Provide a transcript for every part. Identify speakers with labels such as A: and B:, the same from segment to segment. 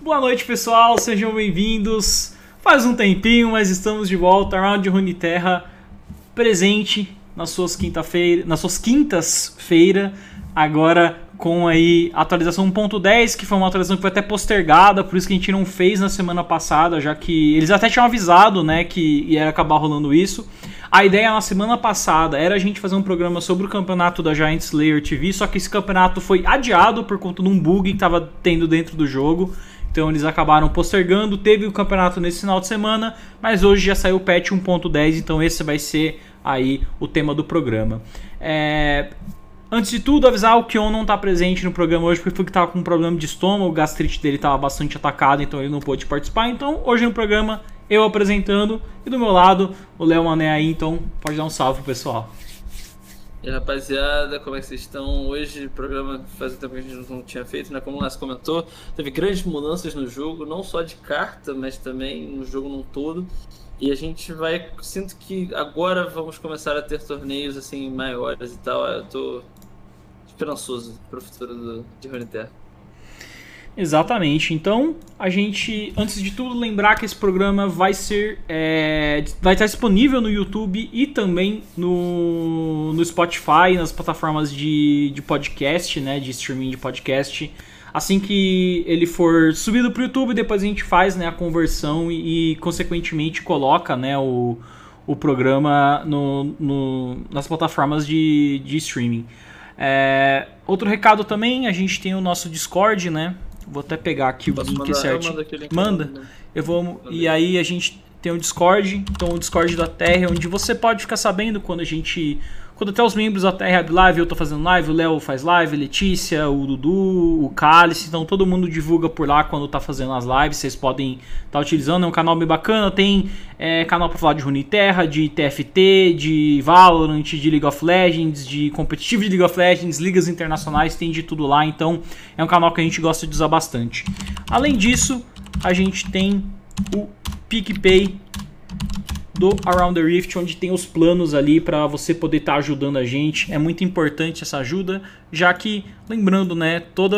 A: Boa noite, pessoal, sejam bem-vindos. Faz um tempinho, mas estamos de volta. Round Runeterra presente nas suas quinta-feira, nas suas quintas-feira, agora com aí atualização 1.10, que foi uma atualização que foi até postergada, por isso que a gente não fez na semana passada, já que eles até tinham avisado, né, que ia acabar rolando isso. A ideia na semana passada era a gente fazer um programa sobre o campeonato da Giant Slayer TV, só que esse campeonato foi adiado por conta de um bug que estava tendo dentro do jogo. Então eles acabaram postergando, teve o campeonato nesse final de semana, mas hoje já saiu o patch 1.10, então esse vai ser aí o tema do programa. É... Antes de tudo, avisar o Kion não está presente no programa hoje porque foi que estava com um problema de estômago, o gastrite dele estava bastante atacado, então ele não pôde participar. Então, hoje no programa, eu apresentando e do meu lado, o Léo Mané aí, então pode dar um salve pro pessoal.
B: E rapaziada, como é que vocês estão? Hoje, programa faz um tempo que a gente não tinha feito, né? Como o Lars comentou, teve grandes mudanças no jogo, não só de carta, mas também no jogo num todo. E a gente vai. Sinto que agora vamos começar a ter torneios assim maiores e tal. Eu tô esperançoso pro futuro do, de Runeterra.
A: Exatamente. Então, a gente, antes de tudo, lembrar que esse programa vai ser, é, vai estar disponível no YouTube e também no, no Spotify, nas plataformas de, de podcast, né, de streaming de podcast. Assim que ele for subido para o YouTube, depois a gente faz né, a conversão e, e consequentemente coloca né, o, o programa no, no, nas plataformas de, de streaming. É, outro recado também, a gente tem o nosso Discord, né? Vou até pegar aqui Posso o link certinho. Eu manda. Eu vou. E aí a gente tem o Discord, então o Discord da Terra, onde você pode ficar sabendo quando a gente quando até os membros da Terra Live, eu tô fazendo live, o Léo faz live, Letícia, o Dudu, o Cálice, então todo mundo divulga por lá quando tá fazendo as lives, vocês podem estar tá utilizando, é um canal bem bacana, tem é, canal para falar de Runeterra, de TFT, de Valorant, de League of Legends, de competitivo de League of Legends, ligas internacionais, tem de tudo lá, então é um canal que a gente gosta de usar bastante. Além disso, a gente tem o PicPay do Around the Rift, onde tem os planos ali para você poder estar tá ajudando a gente. É muito importante essa ajuda, já que, lembrando, né, toda,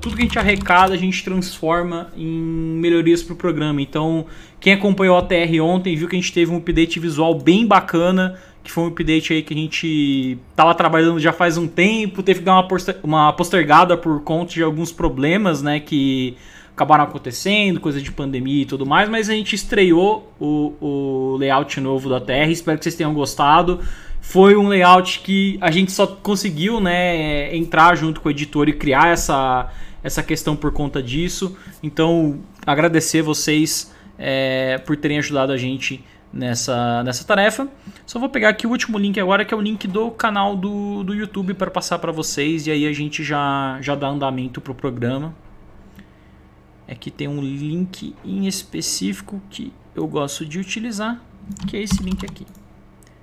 A: tudo que a gente arrecada a gente transforma em melhorias para o programa. Então, quem acompanhou a TR ontem viu que a gente teve um update visual bem bacana, que foi um update aí que a gente tava trabalhando já faz um tempo, teve que dar uma, uma postergada por conta de alguns problemas, né, que acabaram acontecendo, coisa de pandemia e tudo mais, mas a gente estreou o, o layout novo da TR, espero que vocês tenham gostado. Foi um layout que a gente só conseguiu né, entrar junto com o editor e criar essa, essa questão por conta disso. Então, agradecer vocês é, por terem ajudado a gente nessa, nessa tarefa. Só vou pegar aqui o último link agora, que é o link do canal do, do YouTube para passar para vocês, e aí a gente já, já dá andamento para o programa é que tem um link em específico que eu gosto de utilizar, que é esse link aqui.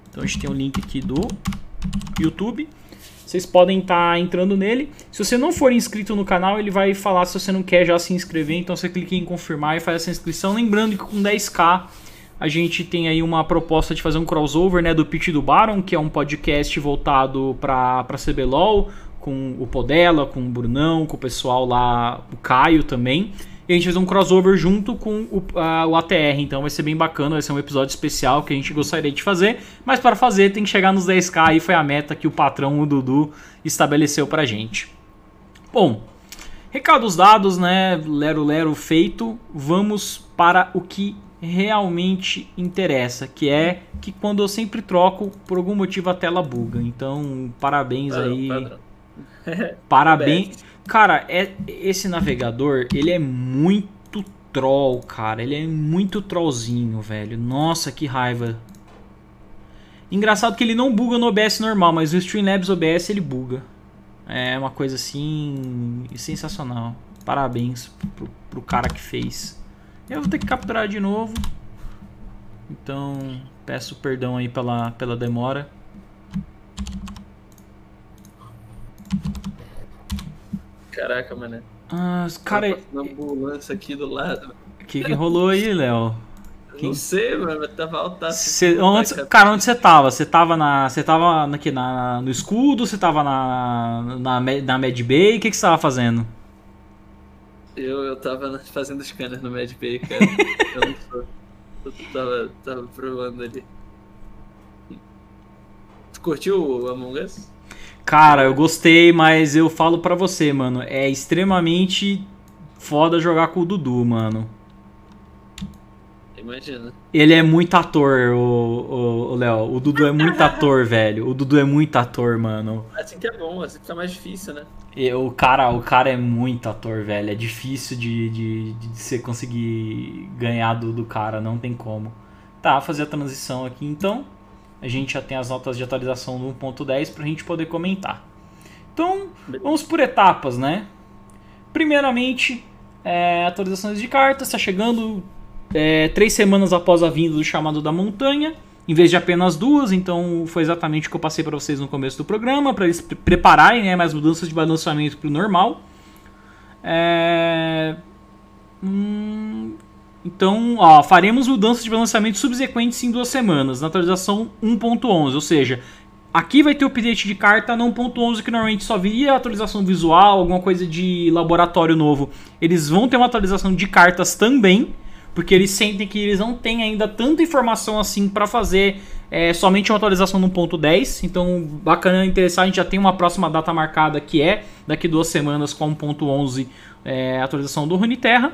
A: Então a gente tem um link aqui do YouTube. Vocês podem estar tá entrando nele. Se você não for inscrito no canal, ele vai falar se você não quer já se inscrever. Então você clica em confirmar e faz essa inscrição. Lembrando que com 10k a gente tem aí uma proposta de fazer um crossover né, do Pitch do Baron, que é um podcast voltado para CBLOL, com o Podela, com o Brunão, com o pessoal lá, o Caio também. E a gente fez um crossover junto com o, a, o ATR, então vai ser bem bacana, vai ser um episódio especial que a gente gostaria de fazer. Mas para fazer tem que chegar nos 10k, aí foi a meta que o patrão, o Dudu, estabeleceu pra gente. Bom, recados dados, né? Lero Lero feito, vamos para o que realmente interessa, que é que quando eu sempre troco, por algum motivo a tela buga. Então, parabéns padrão, aí. Padrão. Parabéns. Cara, é, esse navegador, ele é muito troll, cara. Ele é muito trollzinho, velho. Nossa, que raiva. Engraçado que ele não buga no OBS normal, mas o Streamlabs OBS ele buga. É uma coisa assim sensacional. Parabéns pro, pro cara que fez. Eu vou ter que capturar de novo. Então, peço perdão aí pela, pela demora.
B: Caraca, mané.
A: Ah, cara.
B: Tá ambulância aqui do lado.
A: O que, que rolou aí, Léo?
B: Quem... Não sei, mano, tava alta.
A: Cê, onde, cara, onde você tava? Você tava na. Você tava aqui na, no escudo? Você tava na. Na, na Mad Bay? O que, que você tava fazendo?
B: Eu, eu tava fazendo scanner no Mad Bay, cara. eu não sou. Eu tava, tava provando ali. Tu curtiu o Among Us?
A: Cara, eu gostei, mas eu falo pra você, mano. É extremamente foda jogar com o Dudu, mano.
B: Imagina.
A: Ele é muito ator, o Léo. O, Dudu é muito ator, velho. O Dudu é muito ator, mano.
B: Assim que é bom, assim fica mais difícil, né?
A: E, o, cara, o cara é muito ator, velho. É difícil de, de, de você conseguir ganhar do, do cara, não tem como. Tá, fazer a transição aqui então. A gente já tem as notas de atualização do 1.10 pra gente poder comentar. Então, vamos por etapas, né? Primeiramente, é, atualizações de cartas. Está chegando é, três semanas após a vinda do chamado da montanha, em vez de apenas duas, então foi exatamente o que eu passei para vocês no começo do programa, para eles prepararem né, mais mudanças de balanceamento para o normal. É... Hum... Então, ó, faremos mudanças de balanceamento subsequentes em duas semanas, na atualização 1.11, ou seja, aqui vai ter o update de carta na 1.11 que normalmente só viria atualização visual, alguma coisa de laboratório novo. Eles vão ter uma atualização de cartas também, porque eles sentem que eles não têm ainda tanta informação assim para fazer é, somente uma atualização no ponto 10. Então, bacana, interessante, a gente já tem uma próxima data marcada que é daqui duas semanas com 1.11 é, atualização do Runeterra.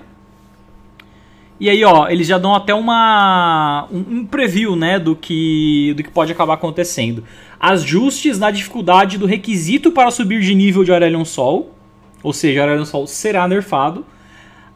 A: E aí, ó, eles já dão até uma um, um, preview, né, do que do que pode acabar acontecendo. Ajustes na dificuldade do requisito para subir de nível de Aurelion Sol, ou seja, Aurelion Sol será nerfado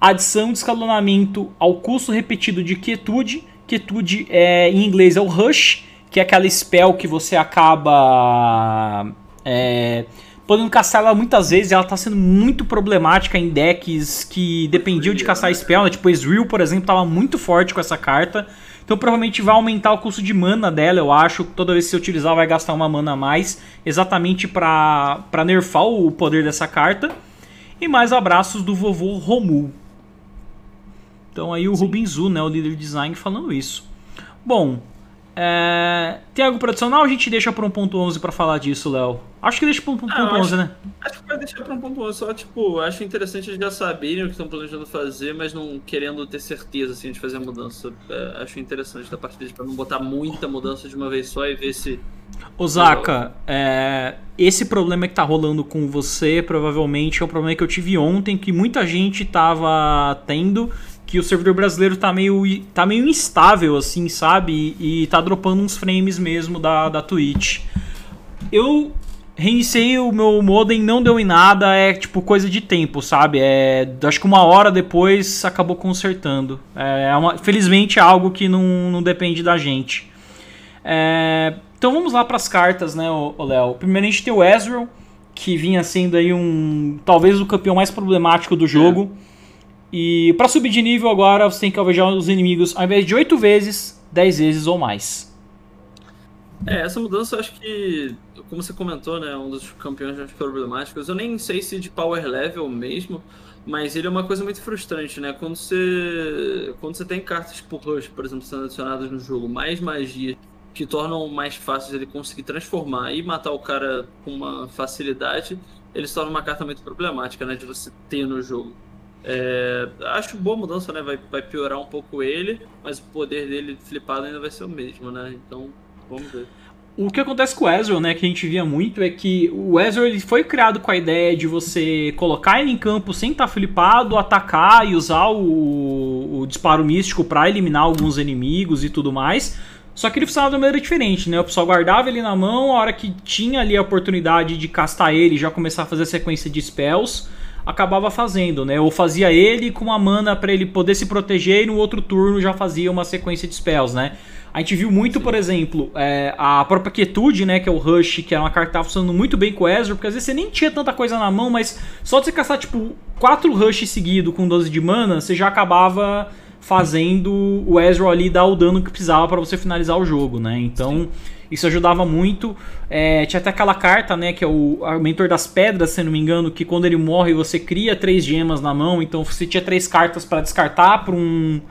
A: adição de escalonamento ao custo repetido de quietude. Quietude é, em inglês é o rush, que é aquela spell que você acaba é, podendo caçar ela muitas vezes. Ela está sendo muito problemática em decks que dependiam de caçar spell. Né? Tipo, Ezreal, por exemplo, estava muito forte com essa carta. Então provavelmente vai aumentar o custo de mana dela, eu acho. Toda vez que você utilizar vai gastar uma mana a mais. Exatamente para nerfar o poder dessa carta. E mais abraços do vovô Romul. Então aí o Sim. Rubin Zu, né, o líder de design, falando isso. Bom, é... tem algo tradicional a gente deixa para 1.11 para falar disso, Léo? Acho que deixa para 1.11, ah, né?
B: Acho que vai deixar para 1.11, só tipo, acho interessante eles já saberem o que estão planejando fazer, mas não querendo ter certeza assim, de fazer a mudança. É, acho interessante da parte deles para não botar muita mudança de uma vez só e ver se
A: Osaka, é, esse problema que tá rolando com você provavelmente é um problema que eu tive ontem, que muita gente tava tendo que o servidor brasileiro tá meio, tá meio instável, assim, sabe? E, e tá dropando uns frames mesmo da, da Twitch. Eu reiniciei o meu modem, não deu em nada, é tipo coisa de tempo, sabe? É, acho que uma hora depois acabou consertando. É, é uma, felizmente é algo que não, não depende da gente. É, então vamos lá para as cartas, né, Léo? Primeiro a gente tem o Ezreal, que vinha sendo aí um talvez o campeão mais problemático do jogo. É. E para subir de nível agora você tem que alvejar os inimigos ao invés de 8 vezes, 10 vezes ou mais.
B: É, essa mudança eu acho que, como você comentou, né, um dos campeões mais problemáticos, eu nem sei se de power level mesmo, mas ele é uma coisa muito frustrante, né? Quando você, quando você tem cartas por rush, por exemplo, sendo adicionadas no jogo, mais magia que tornam mais fácil ele conseguir transformar e matar o cara com uma facilidade, ele se torna uma carta muito problemática, né, de você ter no jogo. É, acho boa mudança, né? Vai, vai piorar um pouco ele, mas o poder dele flipado ainda vai ser o mesmo, né? Então, vamos ver.
A: O que acontece com o Ezreal, né, que a gente via muito, é que o Ezreal ele foi criado com a ideia de você colocar ele em campo sem estar tá flipado, atacar e usar o, o disparo místico para eliminar alguns inimigos e tudo mais. Só que ele funcionava de uma maneira diferente, né? O pessoal guardava ele na mão, a hora que tinha ali a oportunidade de castar ele, já começar a fazer a sequência de spells acabava fazendo, né? Ou fazia ele com uma mana para ele poder se proteger e no outro turno já fazia uma sequência de spells, né? A gente viu muito, por exemplo, é, a própria Quietude, né? Que é o Rush, que é uma carta que tava funcionando muito bem com o Ezreal, porque às vezes você nem tinha tanta coisa na mão, mas só de você caçar, tipo, 4 Rush seguido com 12 de mana, você já acabava fazendo o Ezreal ali dar o dano que precisava para você finalizar o jogo, né? Então... Sim. Isso ajudava muito. É, tinha até aquela carta, né, que é o, Mentor das Pedras, se não me engano, que quando ele morre você cria três gemas na mão, então você tinha três cartas para descartar para um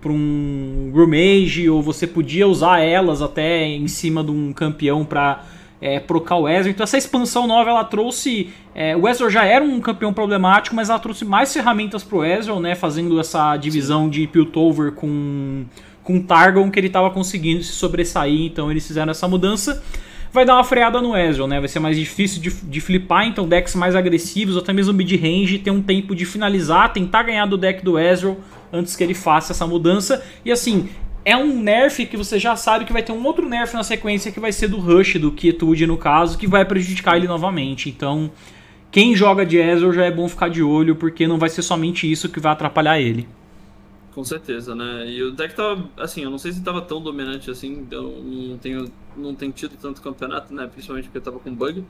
A: para um Rumage, ou você podia usar elas até em cima de um campeão para é, procar o Ezreal. Então essa expansão nova ela trouxe. É, o Ezreal já era um campeão problemático, mas ela trouxe mais ferramentas pro Ezreal, né? Fazendo essa divisão de Piltover com, com Targon que ele estava conseguindo se sobressair. Então eles fizeram essa mudança. Vai dar uma freada no Ezreal, né? Vai ser mais difícil de, de flipar, então decks mais agressivos, ou até mesmo mid-range, ter um tempo de finalizar, tentar ganhar do deck do Ezreal antes que ele faça essa mudança. E assim, é um nerf que você já sabe que vai ter um outro nerf na sequência que vai ser do Rush, do Quietude no caso, que vai prejudicar ele novamente. Então, quem joga de Ezreal já é bom ficar de olho, porque não vai ser somente isso que vai atrapalhar ele.
B: Com certeza, né? E o deck tava, assim, eu não sei se tava tão dominante assim, eu não tenho, não tenho tido tanto campeonato, né? Principalmente porque tava com bug.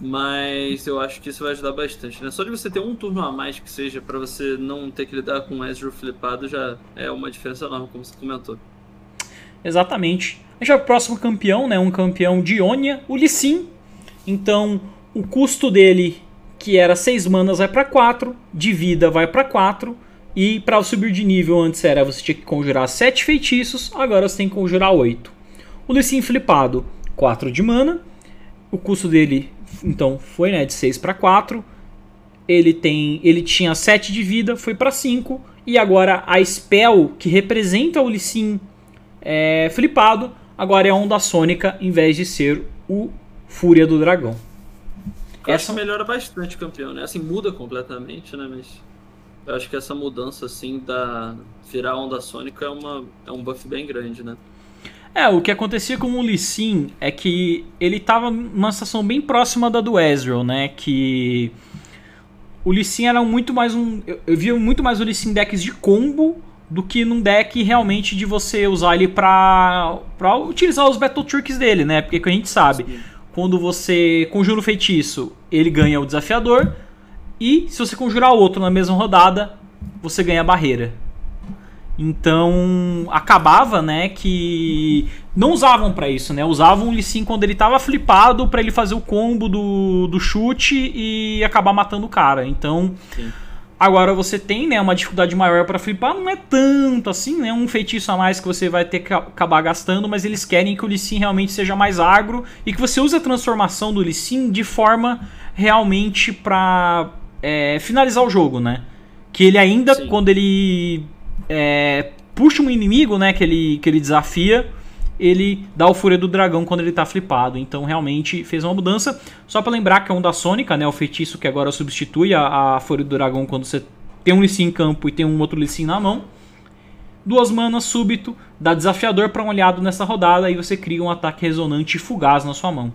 B: Mas eu acho que isso vai ajudar bastante, né? Só de você ter um turno a mais que seja para você não ter que lidar com Ezreal flipado já é uma diferença enorme, como você comentou.
A: Exatamente. A gente vai pro próximo campeão, né? Um campeão de Ionia, o Lissin. Então, o custo dele, que era 6 manas, vai para 4, de vida vai para 4. E para subir de nível antes era você tinha que conjurar 7 feitiços, agora você tem que conjurar 8. O Lissin flipado, 4 de mana. O custo dele, então, foi né, de 6 para 4. Ele tem, ele tinha 7 de vida, foi para 5. E agora a spell que representa o Lissin é, flipado, agora é a onda sônica em vez de ser o Fúria do Dragão.
B: Eu essa melhora bastante o campeão, né? Assim, muda completamente, né? Mas eu acho que essa mudança, assim, da virar onda sônica é, uma, é um buff bem grande, né?
A: É, o que acontecia com o Lee Sin é que ele tava numa situação bem próxima da do Ezreal, né? Que o Lee Sin era muito mais um... Eu, eu via muito mais o Lee Sin decks de combo do que num deck realmente de você usar ele pra, pra utilizar os Battle Tricks dele, né? Porque que a gente sabe, Sim. quando você conjura o feitiço, ele ganha o desafiador, e se você conjurar outro na mesma rodada, você ganha a barreira. Então, acabava, né, que não usavam para isso, né? Usavam ele sim quando ele tava flipado para ele fazer o combo do, do chute e acabar matando o cara. Então, sim Agora você tem né, uma dificuldade maior para flipar, não é tanto assim, né? Um feitiço a mais que você vai ter que acabar gastando, mas eles querem que o Lissin realmente seja mais agro e que você use a transformação do Lissin de forma realmente para é, finalizar o jogo, né? Que ele ainda, Sim. quando ele é, puxa um inimigo, né, que ele, que ele desafia, ele dá o Fúria do Dragão quando ele tá flipado. Então realmente fez uma mudança. Só para lembrar que é um da Sônica, né? O feitiço que agora substitui a, a Fúria do Dragão quando você tem um Lissin em campo e tem um outro Lissin na mão. Duas manas súbito, dá desafiador para um aliado nessa rodada e você cria um ataque resonante e fugaz na sua mão.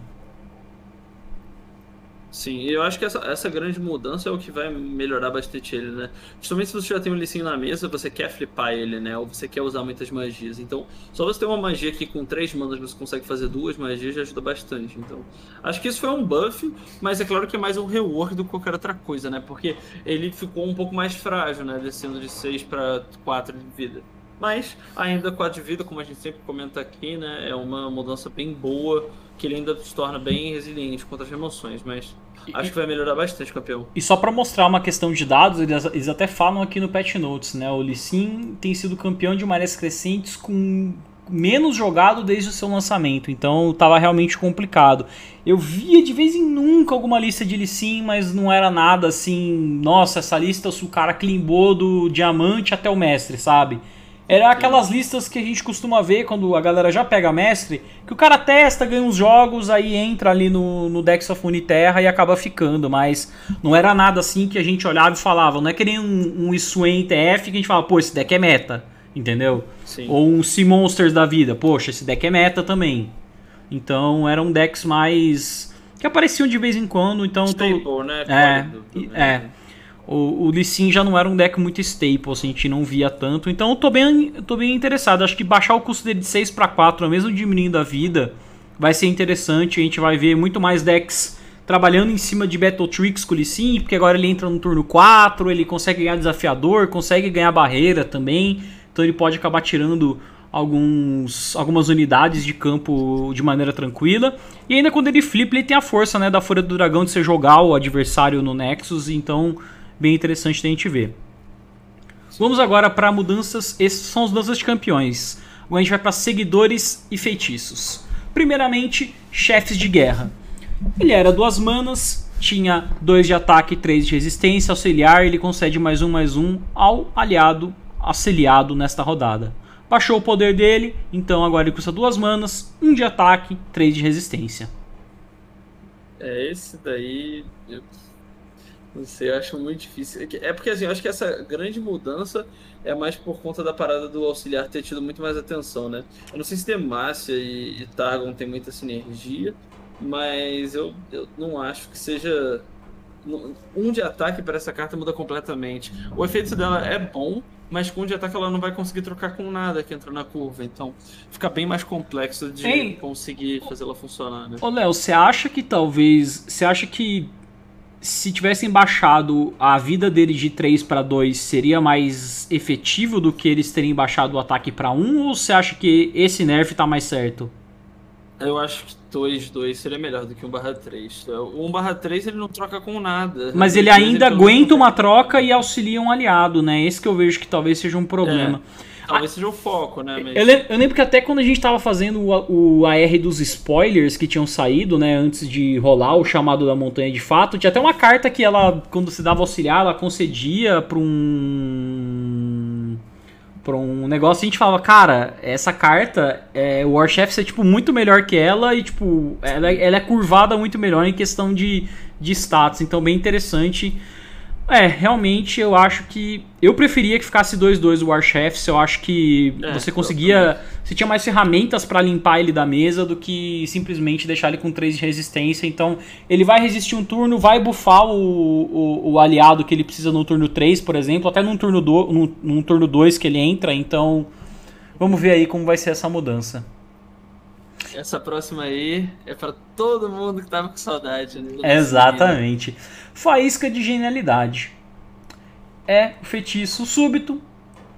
B: Sim, eu acho que essa, essa grande mudança é o que vai melhorar bastante ele, né? Justamente se você já tem um Lee na mesa, você quer flipar ele, né? Ou você quer usar muitas magias. Então, só você ter uma magia aqui com três manas, você consegue fazer duas magias, já ajuda bastante. Então, acho que isso foi um buff, mas é claro que é mais um rework do que qualquer outra coisa, né? Porque ele ficou um pouco mais frágil, né? Descendo de 6 para 4 de vida. Mas ainda 4 de vida, como a gente sempre comenta aqui, né? É uma mudança bem boa que ele ainda se torna bem resiliente contra as emoções, mas acho que vai melhorar bastante o campeão.
A: E só para mostrar uma questão de dados, eles, eles, até falam aqui no Patch Notes, né? O Lee Sin tem sido campeão de marés crescentes com menos jogado desde o seu lançamento, então estava realmente complicado. Eu via de vez em nunca alguma lista de Lee Sin, mas não era nada assim, nossa, essa lista o cara climbou do diamante até o mestre, sabe? Era aquelas listas que a gente costuma ver quando a galera já pega mestre, que o cara testa, ganha uns jogos, aí entra ali no, no Dex of Uniterra e acaba ficando, mas não era nada assim que a gente olhava e falava, não é que nem um, um TF que a gente fala, pô, esse deck é meta, entendeu? Sim. Ou um Sea Monsters da vida, poxa, esse deck é meta também. Então eram decks mais. que apareciam de vez em quando, então.
B: Stable, tô... né?
A: É, é o, o Lee Sin já não era um deck muito staple, assim, a gente não via tanto. Então eu tô bem, tô bem interessado. Acho que baixar o custo dele de 6 para 4, mesmo diminuindo a vida, vai ser interessante. A gente vai ver muito mais decks trabalhando em cima de Battle Tricks com o Lee Sin, porque agora ele entra no turno 4, ele consegue ganhar desafiador, consegue ganhar barreira também. Então ele pode acabar tirando alguns, algumas unidades de campo de maneira tranquila. E ainda quando ele flipa, ele tem a força né, da Folha do Dragão de você jogar o adversário no Nexus. Então bem interessante da gente ver. Vamos agora para mudanças. Esses são as mudanças de campeões. Agora a gente vai para seguidores e feitiços. Primeiramente, chefes de guerra. Ele era duas manas, tinha dois de ataque e três de resistência. Auxiliar, ele concede mais um mais um ao aliado auxiliado nesta rodada. Baixou o poder dele, então agora ele custa duas manas, um de ataque, três de resistência.
B: É, esse daí. Não sei, eu acho muito difícil. É, é porque assim, eu acho que essa grande mudança é mais por conta da parada do auxiliar ter tido muito mais atenção, né? Eu não sei se Demacia e, e Targon tem muita sinergia, mas eu, eu não acho que seja. Um de ataque para essa carta muda completamente. O efeito dela é bom, mas com um de ataque ela não vai conseguir trocar com nada que entra na curva. Então fica bem mais complexo de Ei, conseguir fazer ela funcionar. Né?
A: Ô Léo, você acha que talvez. Você acha que se tivessem baixado a vida deles de 3 para 2, seria mais efetivo do que eles terem baixado o ataque para 1? Ou você acha que esse nerf tá mais certo?
B: Eu acho que 2, 2 seria melhor do que 1 barra 3. O 1 barra 3 ele não troca com nada.
A: Mas ele ainda ele aguenta uma troca e auxilia um aliado, né? Esse que eu vejo que talvez seja um problema.
B: É. Talvez seja o foco, né?
A: Mas... Eu, lembro, eu, lembro, que até quando a gente tava fazendo o, o, AR dos spoilers que tinham saído, né? Antes de rolar o chamado da montanha de fato, tinha até uma carta que ela, quando se dava auxiliar, ela concedia pra um. pra um negócio e a gente falava, cara, essa carta, é, o Warchef é tipo muito melhor que ela e, tipo, ela, ela é curvada muito melhor em questão de, de status. Então, bem interessante. É, realmente eu acho que. Eu preferia que ficasse 2-2 o Warchefs. Eu acho que é, você conseguia. Você tinha mais ferramentas para limpar ele da mesa do que simplesmente deixar ele com 3 de resistência. Então, ele vai resistir um turno, vai bufar o, o, o aliado que ele precisa no turno 3, por exemplo, até num turno 2 do, num, num turno 2 que ele entra. Então, vamos ver aí como vai ser essa mudança.
B: Essa próxima aí é para todo mundo que tava com saudade. Né?
A: Exatamente. Faísca de genialidade. É o feitiço súbito.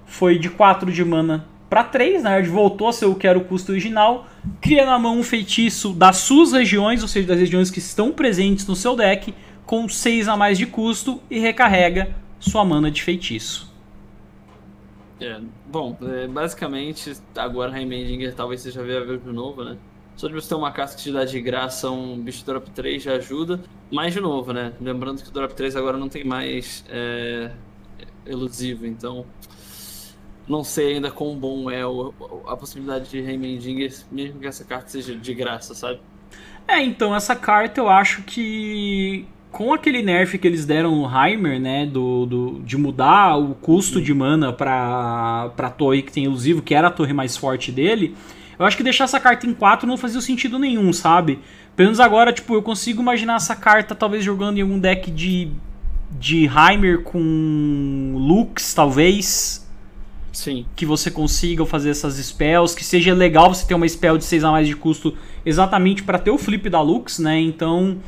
A: Foi de 4 de mana para 3, na verdade voltou a ser o que era o custo original. Cria na mão um feitiço das suas regiões, ou seja, das regiões que estão presentes no seu deck, com 6 a mais de custo e recarrega sua mana de feitiço.
B: É, bom, é, basicamente, agora Heimendinger talvez seja viável de novo, né? Só de você ter uma casca que te dá de graça um bicho drop 3 já ajuda. Mas de novo, né? Lembrando que o drop 3 agora não tem mais é, elusivo, então não sei ainda quão bom é a possibilidade de Heimendinger, mesmo que essa carta seja de graça, sabe?
A: É, então essa carta eu acho que com aquele nerf que eles deram no Heimer, né, do, do, de mudar o custo de mana pra, pra torre que tem elusivo, que era a torre mais forte dele, eu acho que deixar essa carta em 4 não fazia sentido nenhum, sabe? Pelo menos agora, tipo, eu consigo imaginar essa carta talvez jogando em algum deck de, de Heimer com Lux, talvez.
B: Sim.
A: Que você consiga fazer essas spells, que seja legal você ter uma spell de 6 a mais de custo exatamente para ter o flip da Lux, né? Então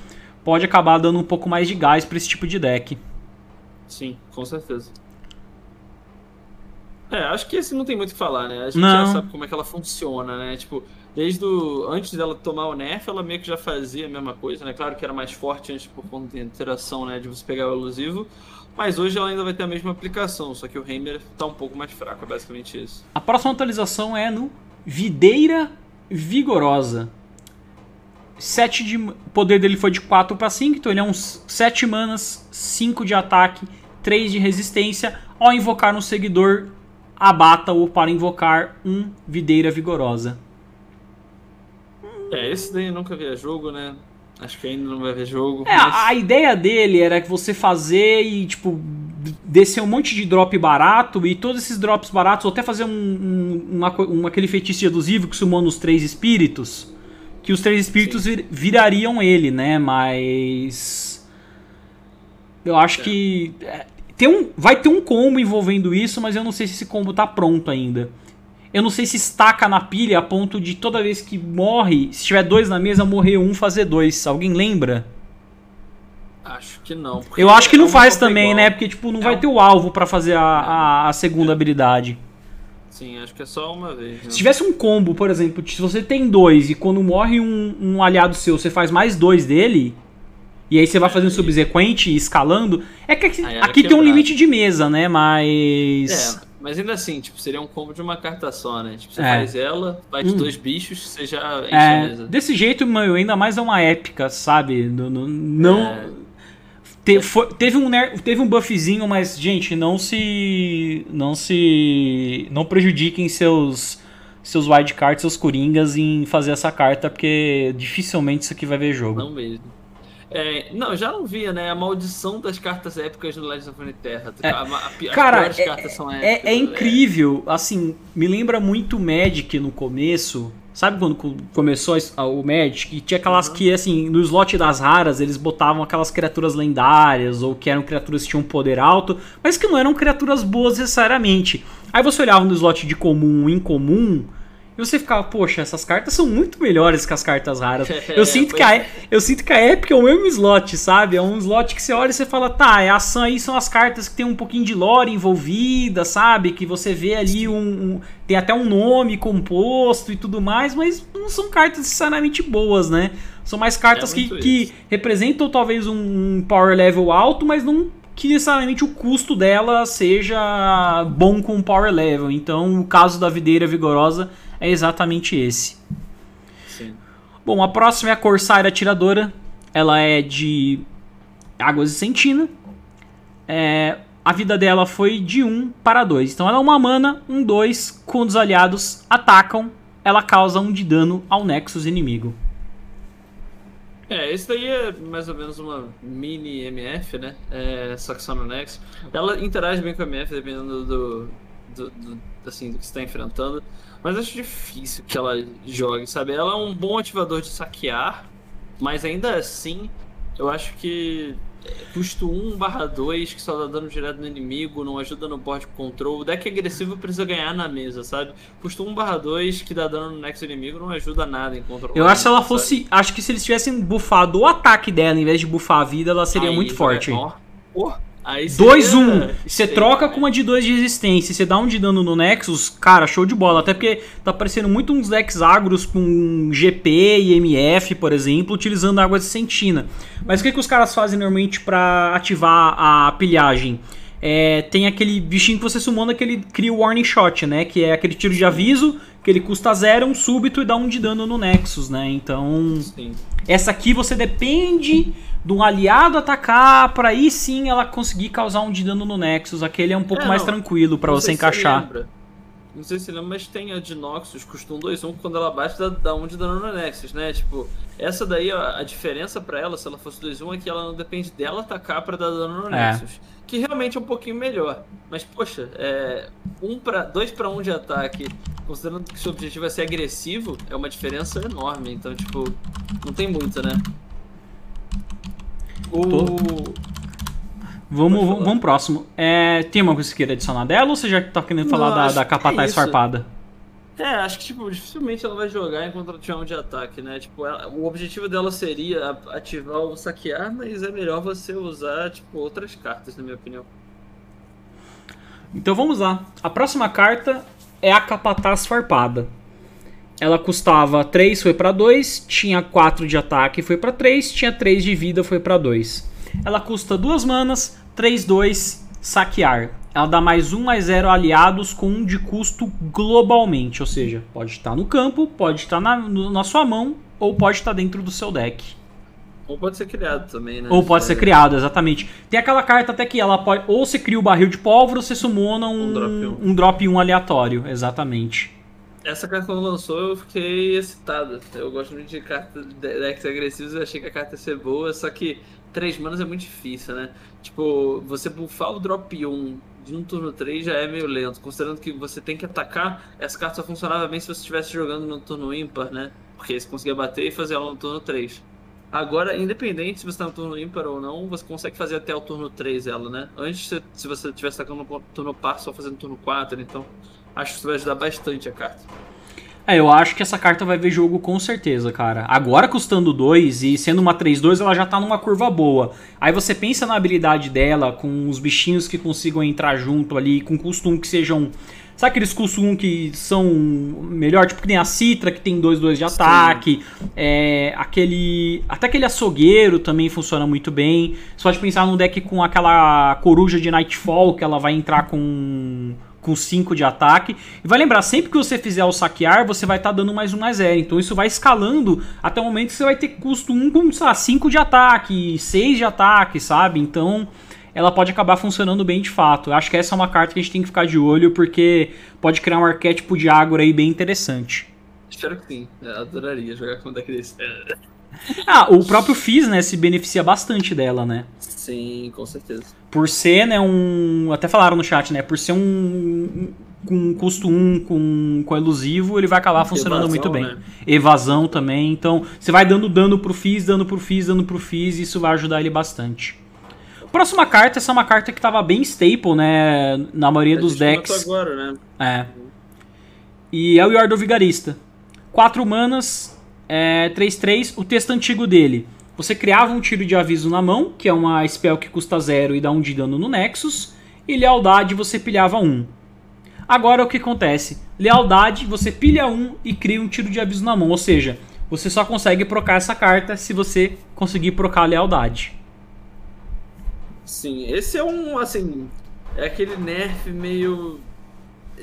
A: pode acabar dando um pouco mais de gás para esse tipo de deck.
B: Sim, com certeza. É, acho que esse não tem muito o que falar, né? A gente
A: não.
B: já sabe como é que ela funciona, né? Tipo, desde o, antes dela tomar o nerf, ela meio que já fazia a mesma coisa, né? Claro que era mais forte antes por conta da interação, né? De você pegar o elusivo. Mas hoje ela ainda vai ter a mesma aplicação, só que o Heimer tá um pouco mais fraco, é basicamente isso.
A: A próxima atualização é no Videira Vigorosa. 7 de. O poder dele foi de 4 para 5, então ele é uns 7 manas, 5 de ataque, 3 de resistência. Ao invocar um seguidor, abata-o para invocar um Videira Vigorosa.
B: É, esse daí nunca vi jogo, né? Acho que ainda não vai ver jogo.
A: É, mas... a ideia dele era que você fazer e, tipo, descer um monte de drop barato e todos esses drops baratos, ou até fazer um, um, uma, um aquele feitiço adusivo que sumou nos três espíritos que os três espíritos vir, virariam ele, né? Mas. Eu acho é. que. É, tem um, vai ter um combo envolvendo isso, mas eu não sei se esse combo tá pronto ainda. Eu não sei se estaca na pilha a ponto de toda vez que morre, se tiver dois na mesa, morrer um, fazer dois. Alguém lembra?
B: Acho que não.
A: Eu acho que não é faz também, igual. né? Porque, tipo, não é vai um... ter o alvo para fazer a, a, a segunda é. habilidade.
B: Sim, acho que é só uma vez. Né?
A: Se tivesse um combo, por exemplo, se você tem dois e quando morre um, um aliado seu, você faz mais dois dele, e aí você vai fazendo subsequente e escalando. É que aqui, aqui tem um limite de mesa, né? Mas.
B: É, mas ainda assim, tipo, seria um combo de uma carta só, né? Tipo, você
A: É.
B: faz ela, faz
A: Hum.
B: dois bichos, você já enche a
A: É,
B: mesa.
A: desse jeito, mano, ainda mais é uma épica, sabe? Não. não, não-
B: É.
A: Te- foi- teve, um, ner- teve um buffzinho, mas, gente, não se. Não se. Não prejudiquem seus. Seus wildcards, seus coringas em fazer essa carta, porque dificilmente isso aqui vai ver jogo.
B: Não mesmo. É, não, já não via, né? A maldição das cartas épicas no Legends of Terra.
A: É.
B: A,
A: Cara, é-
B: cartas são
A: É,
B: épicas.
A: é incrível, assim, me lembra muito o Magic no começo. Sabe quando co- começou o Magic? Que tinha aquelas que, assim, no slot das raras, eles botavam aquelas criaturas lendárias, ou que eram criaturas que tinham poder alto, mas que não eram criaturas boas necessariamente. Aí você olhava no slot de comum, incomum, e você ficava, poxa, essas cartas são muito melhores que as cartas raras. Eu,
B: É,
A: sinto, que a, eu sinto que a Epic é o mesmo slot, sabe? É um slot que você olha e você fala, tá, é ação aí são as cartas que tem um pouquinho de lore envolvida, sabe? Que você vê ali um, um- Tem até um nome composto e tudo mais, mas não são cartas necessariamente boas, né? São mais cartas
B: É
A: que, que representam talvez um power level alto, mas não que necessariamente o custo dela seja bom com o power level. Então, o caso da videira vigorosa é exatamente esse.
B: Sim.
A: Bom, a próxima é a Corsair Atiradora. Ela é de Águas de Sentina. É, a vida dela foi de 1 para 2. Então ela é uma mana, um 2. Quando os aliados atacam, ela causa 1 de dano ao Nexus inimigo.
B: É, esse daí é mais ou menos uma mini MF, né? É, só que só no. Ela interage bem com a MF dependendo do, do, do- assim, do que você está enfrentando. Mas acho difícil que ela jogue, sabe? Ela é um bom ativador de saquear, mas ainda assim, eu acho que custo 1 barra 2, que só dá dano direto no inimigo, não ajuda no board control. O deck é agressivo precisa ganhar na mesa, sabe? Custo 1 barra 2, que dá dano no next inimigo, não ajuda nada em control.
A: Eu acho que ela fosse. Sabe? Acho que se eles tivessem bufado o ataque dela, em vez de bufar a vida, ela seria
B: Aí,
A: muito forte.
B: É, oh.
A: 2-1. Um.
B: Você
A: troca
B: né?
A: com uma de 2 de resistência e você dá um de dano no Nexus, cara, show de bola. Até porque tá parecendo muito uns decks agros com GP e MF, por exemplo, utilizando água de sentina. Mas o que, que os caras fazem normalmente para ativar a pilhagem? É, tem aquele bichinho que você sumona que ele cria o Warning Shot, né? Que é aquele tiro de aviso, que ele custa zero, um súbito e dá um de dano no Nexus, né? Então.
B: Sim.
A: Essa aqui você depende de um aliado atacar pra aí sim ela conseguir causar um de dano no Nexus. Aquele é um pouco
B: É,
A: mais tranquilo pra
B: Não
A: você
B: sei se
A: encaixar.
B: lembra. Não sei se lembra, mas tem a de Noxus, custa um 2-1, quando ela bate dá, dá um de dano no Nexus, né? Tipo, essa daí, a, a diferença pra ela, se ela fosse 2-1, é que ela não depende dela atacar pra dar dano no
A: É.
B: Nexus. Que realmente é um pouquinho melhor. Mas, poxa, é, um pra, 2 pra 1 de ataque, considerando que seu objetivo é ser agressivo, é uma diferença enorme. Então, tipo, não tem muito, né? O...
A: Vamos,
B: Pode
A: vamos,
B: falar.
A: vamos próximo. É, tem uma coisa que você queira adicionar dela ou você já tá querendo falar
B: Não,
A: da, da capataz
B: é
A: farpada?
B: É, acho que tipo, dificilmente ela vai jogar enquanto ela tiver um de ataque, né? Tipo, ela- o objetivo dela seria ativar o saquear, mas é melhor você usar, tipo, outras cartas, na minha opinião.
A: Então vamos lá. A próxima carta é a capataz farpada. Ela custava 3, foi pra 2, tinha 4 de ataque, foi pra 3, tinha 3 de vida, foi pra 2. Ela custa 2 manas, 3, 2, saquear. Ela dá mais 1, mais 0 aliados com 1 de custo globalmente, ou seja, pode estar no campo, pode estar na, na sua mão ou pode estar dentro do seu deck.
B: Ou pode ser criado também, né?
A: Ou pode ser criado, exatamente. Tem aquela carta até que ela pode. Ou você cria o barril de pólvora ou você sumona um,
B: Um drop um.
A: um drop 1 aleatório, exatamente.
B: Essa carta quando lançou eu fiquei excitado. Eu gosto muito de cartas de decks agressivos, eu achei que a carta ia ser boa, só que 3 manas é muito difícil, né? Tipo, você buffar o drop 1 de um turno 3 já é meio lento, considerando que você tem que atacar, essa carta só funcionava bem se você estivesse jogando no turno ímpar, né? Porque aí você conseguia bater e fazer ela no turno 3. Agora, independente se você tá no turno ímpar ou não, você consegue fazer até o turno 3 ela, né? Antes, se- se você estivesse atacando no turno par, só fazendo turno 4, então acho que isso vai ajudar bastante a carta.
A: É, eu acho que essa carta vai ver jogo com certeza, cara. Agora custando 2 e sendo uma 3-2, ela já tá numa curva boa. Aí você pensa na habilidade dela, com os bichinhos que consigam entrar junto ali, com custo 1 que sejam. Sabe aqueles custo 1 que são melhor? Tipo que tem a Citra, que tem 2-2 de ataque. É, aquele. Até aquele açougueiro também funciona muito bem. Você pode pensar num deck com aquela coruja de Nightfall, que ela vai entrar com com 5 de ataque. E vai lembrar, sempre que você fizer o saquear, você vai estar tá dando mais um mais zero. Então isso vai escalando até o momento que você vai ter custo 1 com, sei lá, 5 de ataque, 6 de ataque, sabe? Então ela pode acabar funcionando bem de fato. Eu acho que essa é uma carta que a gente tem que ficar de olho, porque pode criar um arquétipo de Ágora aí bem interessante.
B: Espero que sim. Eu adoraria jogar com um deck desse.
A: Ah, o próprio Fizz, né, se beneficia bastante dela, né?
B: Sim, com certeza.
A: Por ser, né, um. Até falaram no chat, né? Por ser um. Com custo 1 com, com elusivo, ele vai acabar funcionando Evasão, muito bem. Né? Evasão também. Então, você vai dando dano pro Fizz, dando pro Fizz, dando pro Fizz, e isso vai ajudar ele bastante. Próxima carta, essa é uma carta que tava bem staple, né? Na maioria dos decks.
B: agora, né?
A: É. E é o Yordle Vigarista. 4 manas, é, 3-3. O texto antigo dele você criava um tiro de aviso na mão, que é uma spell que custa zero e dá um de dano no Nexus, e lealdade você pilhava um. Agora o que acontece? Lealdade, você pilha um e cria um tiro de aviso na mão, ou seja, você só consegue procar essa carta se você conseguir procar a lealdade.
B: Sim, esse é um, assim, é aquele nerf meio...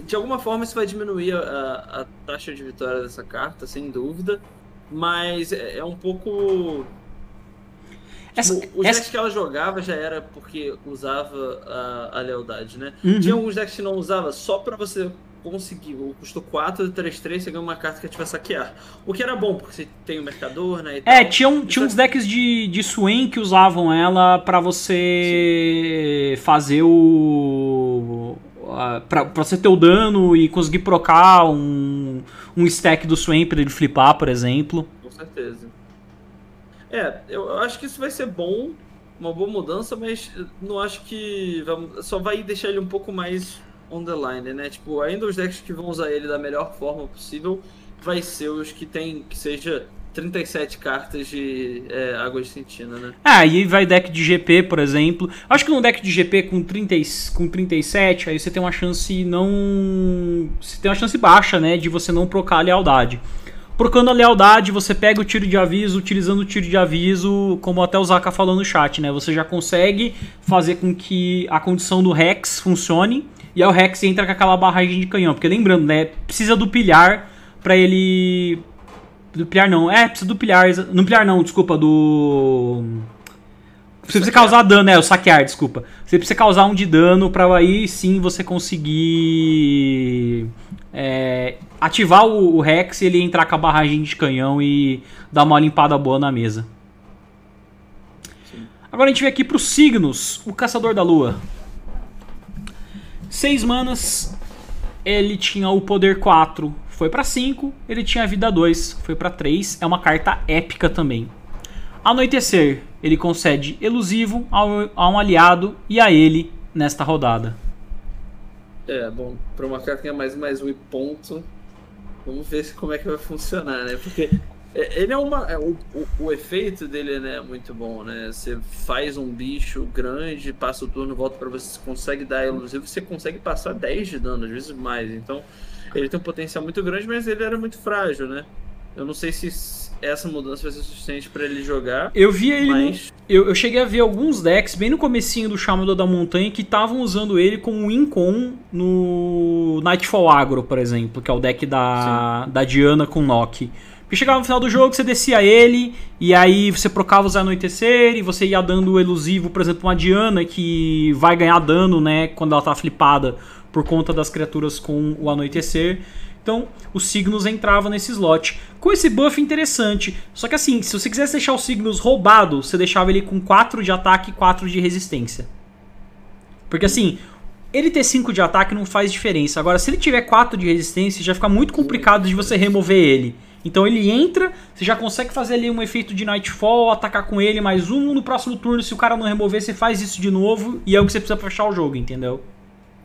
B: De alguma forma isso vai diminuir a, a taxa de vitória dessa carta, sem dúvida, mas é, é um pouco Essa, tipo, os essa... decks que ela jogava já era porque usava a, a lealdade, né? Uhum. Tinha alguns decks que não usava só para você conseguir. O custo 4 de 3-3, você ganha uma carta que vai saquear. O que era bom, porque você tem o mercador, né?
A: é, tinha, um, tinha uns decks de, de Swain que usavam ela para você Sim. fazer o. Pra você ter o dano e conseguir procar um, um stack do Swain pra ele flipar, por exemplo.
B: Com certeza. É, eu acho que isso vai ser bom, uma boa mudança, mas não acho que só vai deixar ele um pouco mais on the line, né? Tipo, ainda os decks que vão usar ele da melhor forma possível vai ser os que tem que seja 37 cartas de é, água de sentina, né?
A: Ah, aí vai deck de GP, por exemplo. Acho que num deck de GP com, 30, com 37, aí você tem uma chance não. Você tem uma chance baixa, né? De você não procar a lealdade. Procurando a lealdade, você pega o tiro de aviso, utilizando o tiro de aviso, como até o Zaka falou no chat, né? Você já consegue fazer com que a condição do Rex funcione e aí o Rex entra com aquela barragem de canhão. Porque lembrando, né? Precisa do pilhar para ele. Do pilhar não, é, precisa do pilhar. Não pilhar não, desculpa, do. Você precisa causar dano, é, o saquear, desculpa. Você precisa causar um de dano para aí sim você conseguir é, ativar o, o Rex e ele entrar com a barragem de canhão e dar uma limpada boa na mesa. Sim. Agora a gente vem aqui pro Signos, o Caçador da Lua. 6 manas, ele tinha o poder 4, foi para 5, ele tinha vida 2, foi para 3, é uma carta épica também. Anoitecer, ele concede elusivo ao, a um aliado e a ele nesta rodada.
B: É, bom, para uma carta que é mais mais um ponto, vamos ver como é que vai funcionar, né? Porque é, ele é uma. É, o, o, o, efeito dele né, é muito bom, né? Você faz um bicho grande, passa o turno, volta para você, consegue dar elusivo, você consegue passar 10 de dano, às vezes mais. Então, ele tem um potencial muito grande, mas ele era muito frágil, né? Eu não sei se essa mudança vai ser suficiente para ele jogar.
A: Eu vi ele. Mas... No, eu, eu cheguei a ver alguns decks bem no comecinho do Chamado da Montanha que estavam usando ele como Incon no Nightfall Agro, por exemplo, que é o deck da, da Diana com Nock. Porque chegava no final do jogo, você descia ele, e aí você procava os anoitecer, e você ia dando elusivo, por exemplo, uma Diana que vai ganhar dano, né, quando ela tá flipada por conta das criaturas com o anoitecer. Então, os signos entravam nesse slot. Com esse buff interessante. Só que assim, se você quisesse deixar os signos roubado, você deixava ele com 4 de ataque e 4 de resistência. Porque assim, ele ter 5 de ataque não faz diferença. Agora, se ele tiver 4 de resistência, já fica muito complicado de você remover ele. Então ele entra, você já consegue fazer ali um efeito de Nightfall, atacar com ele mais um no próximo turno. Se o cara não remover, você faz isso de novo e é o que você precisa fechar o jogo, entendeu?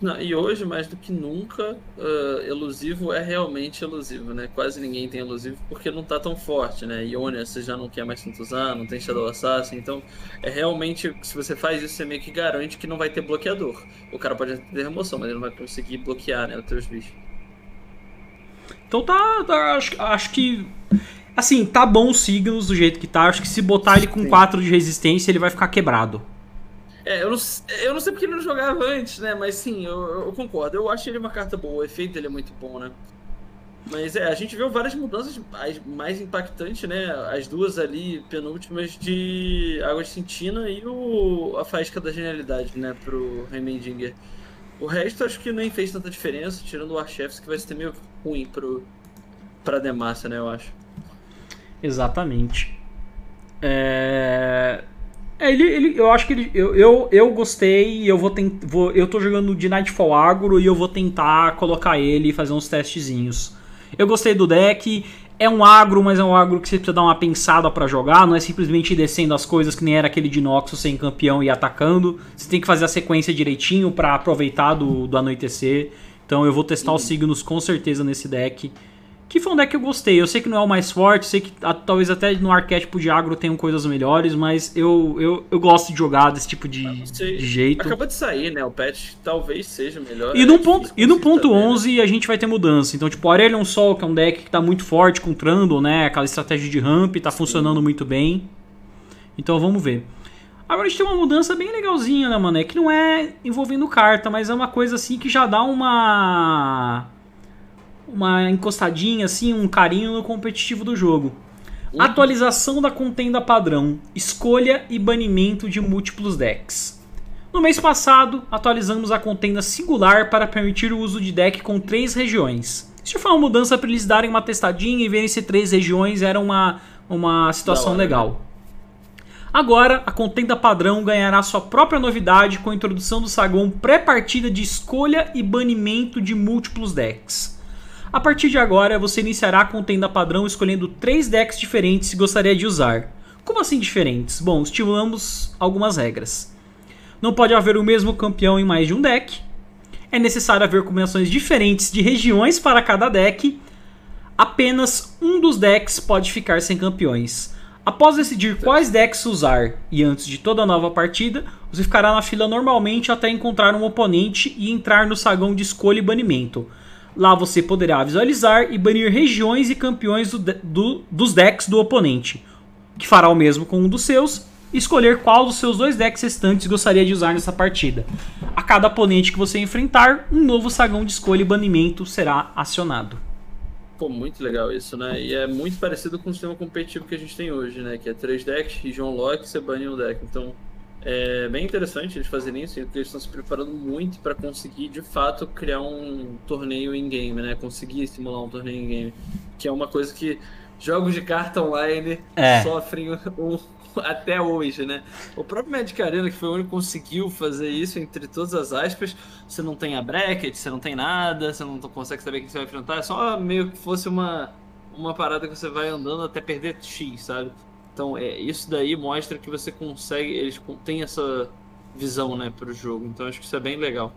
B: Não, e hoje, mais do que nunca, uh, elusivo é realmente elusivo, né? Quase ninguém tem elusivo porque não tá tão forte, né? Ionia você já não quer mais tanto usar, não tem Shadow Assassin, então é realmente, se você faz isso, você meio que garante que não vai ter bloqueador. O cara pode ter remoção, mas ele não vai conseguir bloquear, né, os teus bichos.
A: Então tá, tá acho, acho que... Assim, tá bom os signos do jeito que tá, acho que se botar ele com 4 de resistência, ele vai ficar quebrado.
B: É, eu não, eu não sei porque ele não jogava antes, né? Mas sim, eu, eu concordo. Eu acho ele uma carta boa, o efeito dele é muito bom, né? Mas é, a gente viu várias mudanças as mais impactantes, né? As duas ali, penúltimas, de Água de Cintina e o, a Faísca da Genialidade, né? Pro Heimendinger. O resto acho que nem fez tanta diferença, tirando o Archefs, que vai ser meio ruim pro, pra Demassa, né? Eu acho.
A: Exatamente. É... É, ele, ele, eu acho que ele, eu, eu, eu gostei e eu vou, tent, vou eu tô jogando de Nightfall Agro e eu vou tentar colocar ele e fazer uns testezinhos. Eu gostei do deck, é um agro, mas é um agro que você precisa dar uma pensada para jogar, não é simplesmente descendo as coisas que nem era aquele de Noxus sem campeão e atacando. Você tem que fazer a sequência direitinho para aproveitar do, do anoitecer. Então eu vou testar os signos com certeza nesse deck. Que foi um deck que eu gostei. Eu sei que não é o mais forte, sei que a, talvez até no arquétipo de agro tenham coisas melhores, mas eu, eu, eu gosto de jogar desse tipo de, de jeito.
B: Acabou de sair, né? O patch talvez seja melhor.
A: E no ponto, e no ponto também, 11 né? a gente vai ter mudança. Então, tipo, Aurelion Sol, que é um deck que tá muito forte com Trundle, né? Aquela estratégia de ramp, tá Sim. funcionando muito bem. Então vamos ver. Agora a gente tem uma mudança bem legalzinha, né, mano? É que não é envolvendo carta, mas é uma coisa assim que já dá uma uma encostadinha, assim, um carinho no competitivo do jogo. Uhum. Atualização da contenda padrão, escolha e banimento de múltiplos decks. No mês passado, atualizamos a contenda singular para permitir o uso de deck com três regiões. Isso foi uma mudança para eles darem uma testadinha e verem se três regiões era uma, uma situação hora, legal. Né? Agora, a contenda padrão ganhará sua própria novidade com a introdução do saguão pré-partida de escolha e banimento de múltiplos decks. A partir de agora, você iniciará a contenda padrão escolhendo três decks diferentes que gostaria de usar. Como assim diferentes? Bom, estimulamos algumas regras. Não pode haver o mesmo campeão em mais de um deck. É necessário haver combinações diferentes de regiões para cada deck. Apenas um dos decks pode ficar sem campeões. Após decidir quais decks usar e antes de toda nova partida, você ficará na fila normalmente até encontrar um oponente e entrar no saguão de escolha e banimento. Lá você poderá visualizar e banir regiões e campeões do, do, dos decks do oponente, que fará o mesmo com um dos seus, e escolher qual dos seus dois decks restantes gostaria de usar nessa partida. A cada oponente que você enfrentar, um novo sagão de escolha e banimento será acionado.
B: Pô, muito legal isso, né? E é muito parecido com o sistema competitivo que a gente tem hoje, né? Que é três decks, região lock, você bane um deck. Então, é bem interessante eles fazerem isso, porque eles estão se preparando muito para conseguir, de fato, criar um torneio in-game, né? Conseguir estimular um torneio in-game. Que é uma coisa que jogos de carta online é. sofrem um, até hoje, né? O próprio Magic Arena, que foi o único que conseguiu fazer isso, entre todas as aspas, você não tem a bracket, você não tem nada, você não consegue saber quem você vai enfrentar, é só meio que fosse uma, uma parada que você vai andando até perder X, sabe? Então, é, isso daí mostra que você consegue, eles têm essa visão, né, para o jogo. Então, acho que isso é bem legal.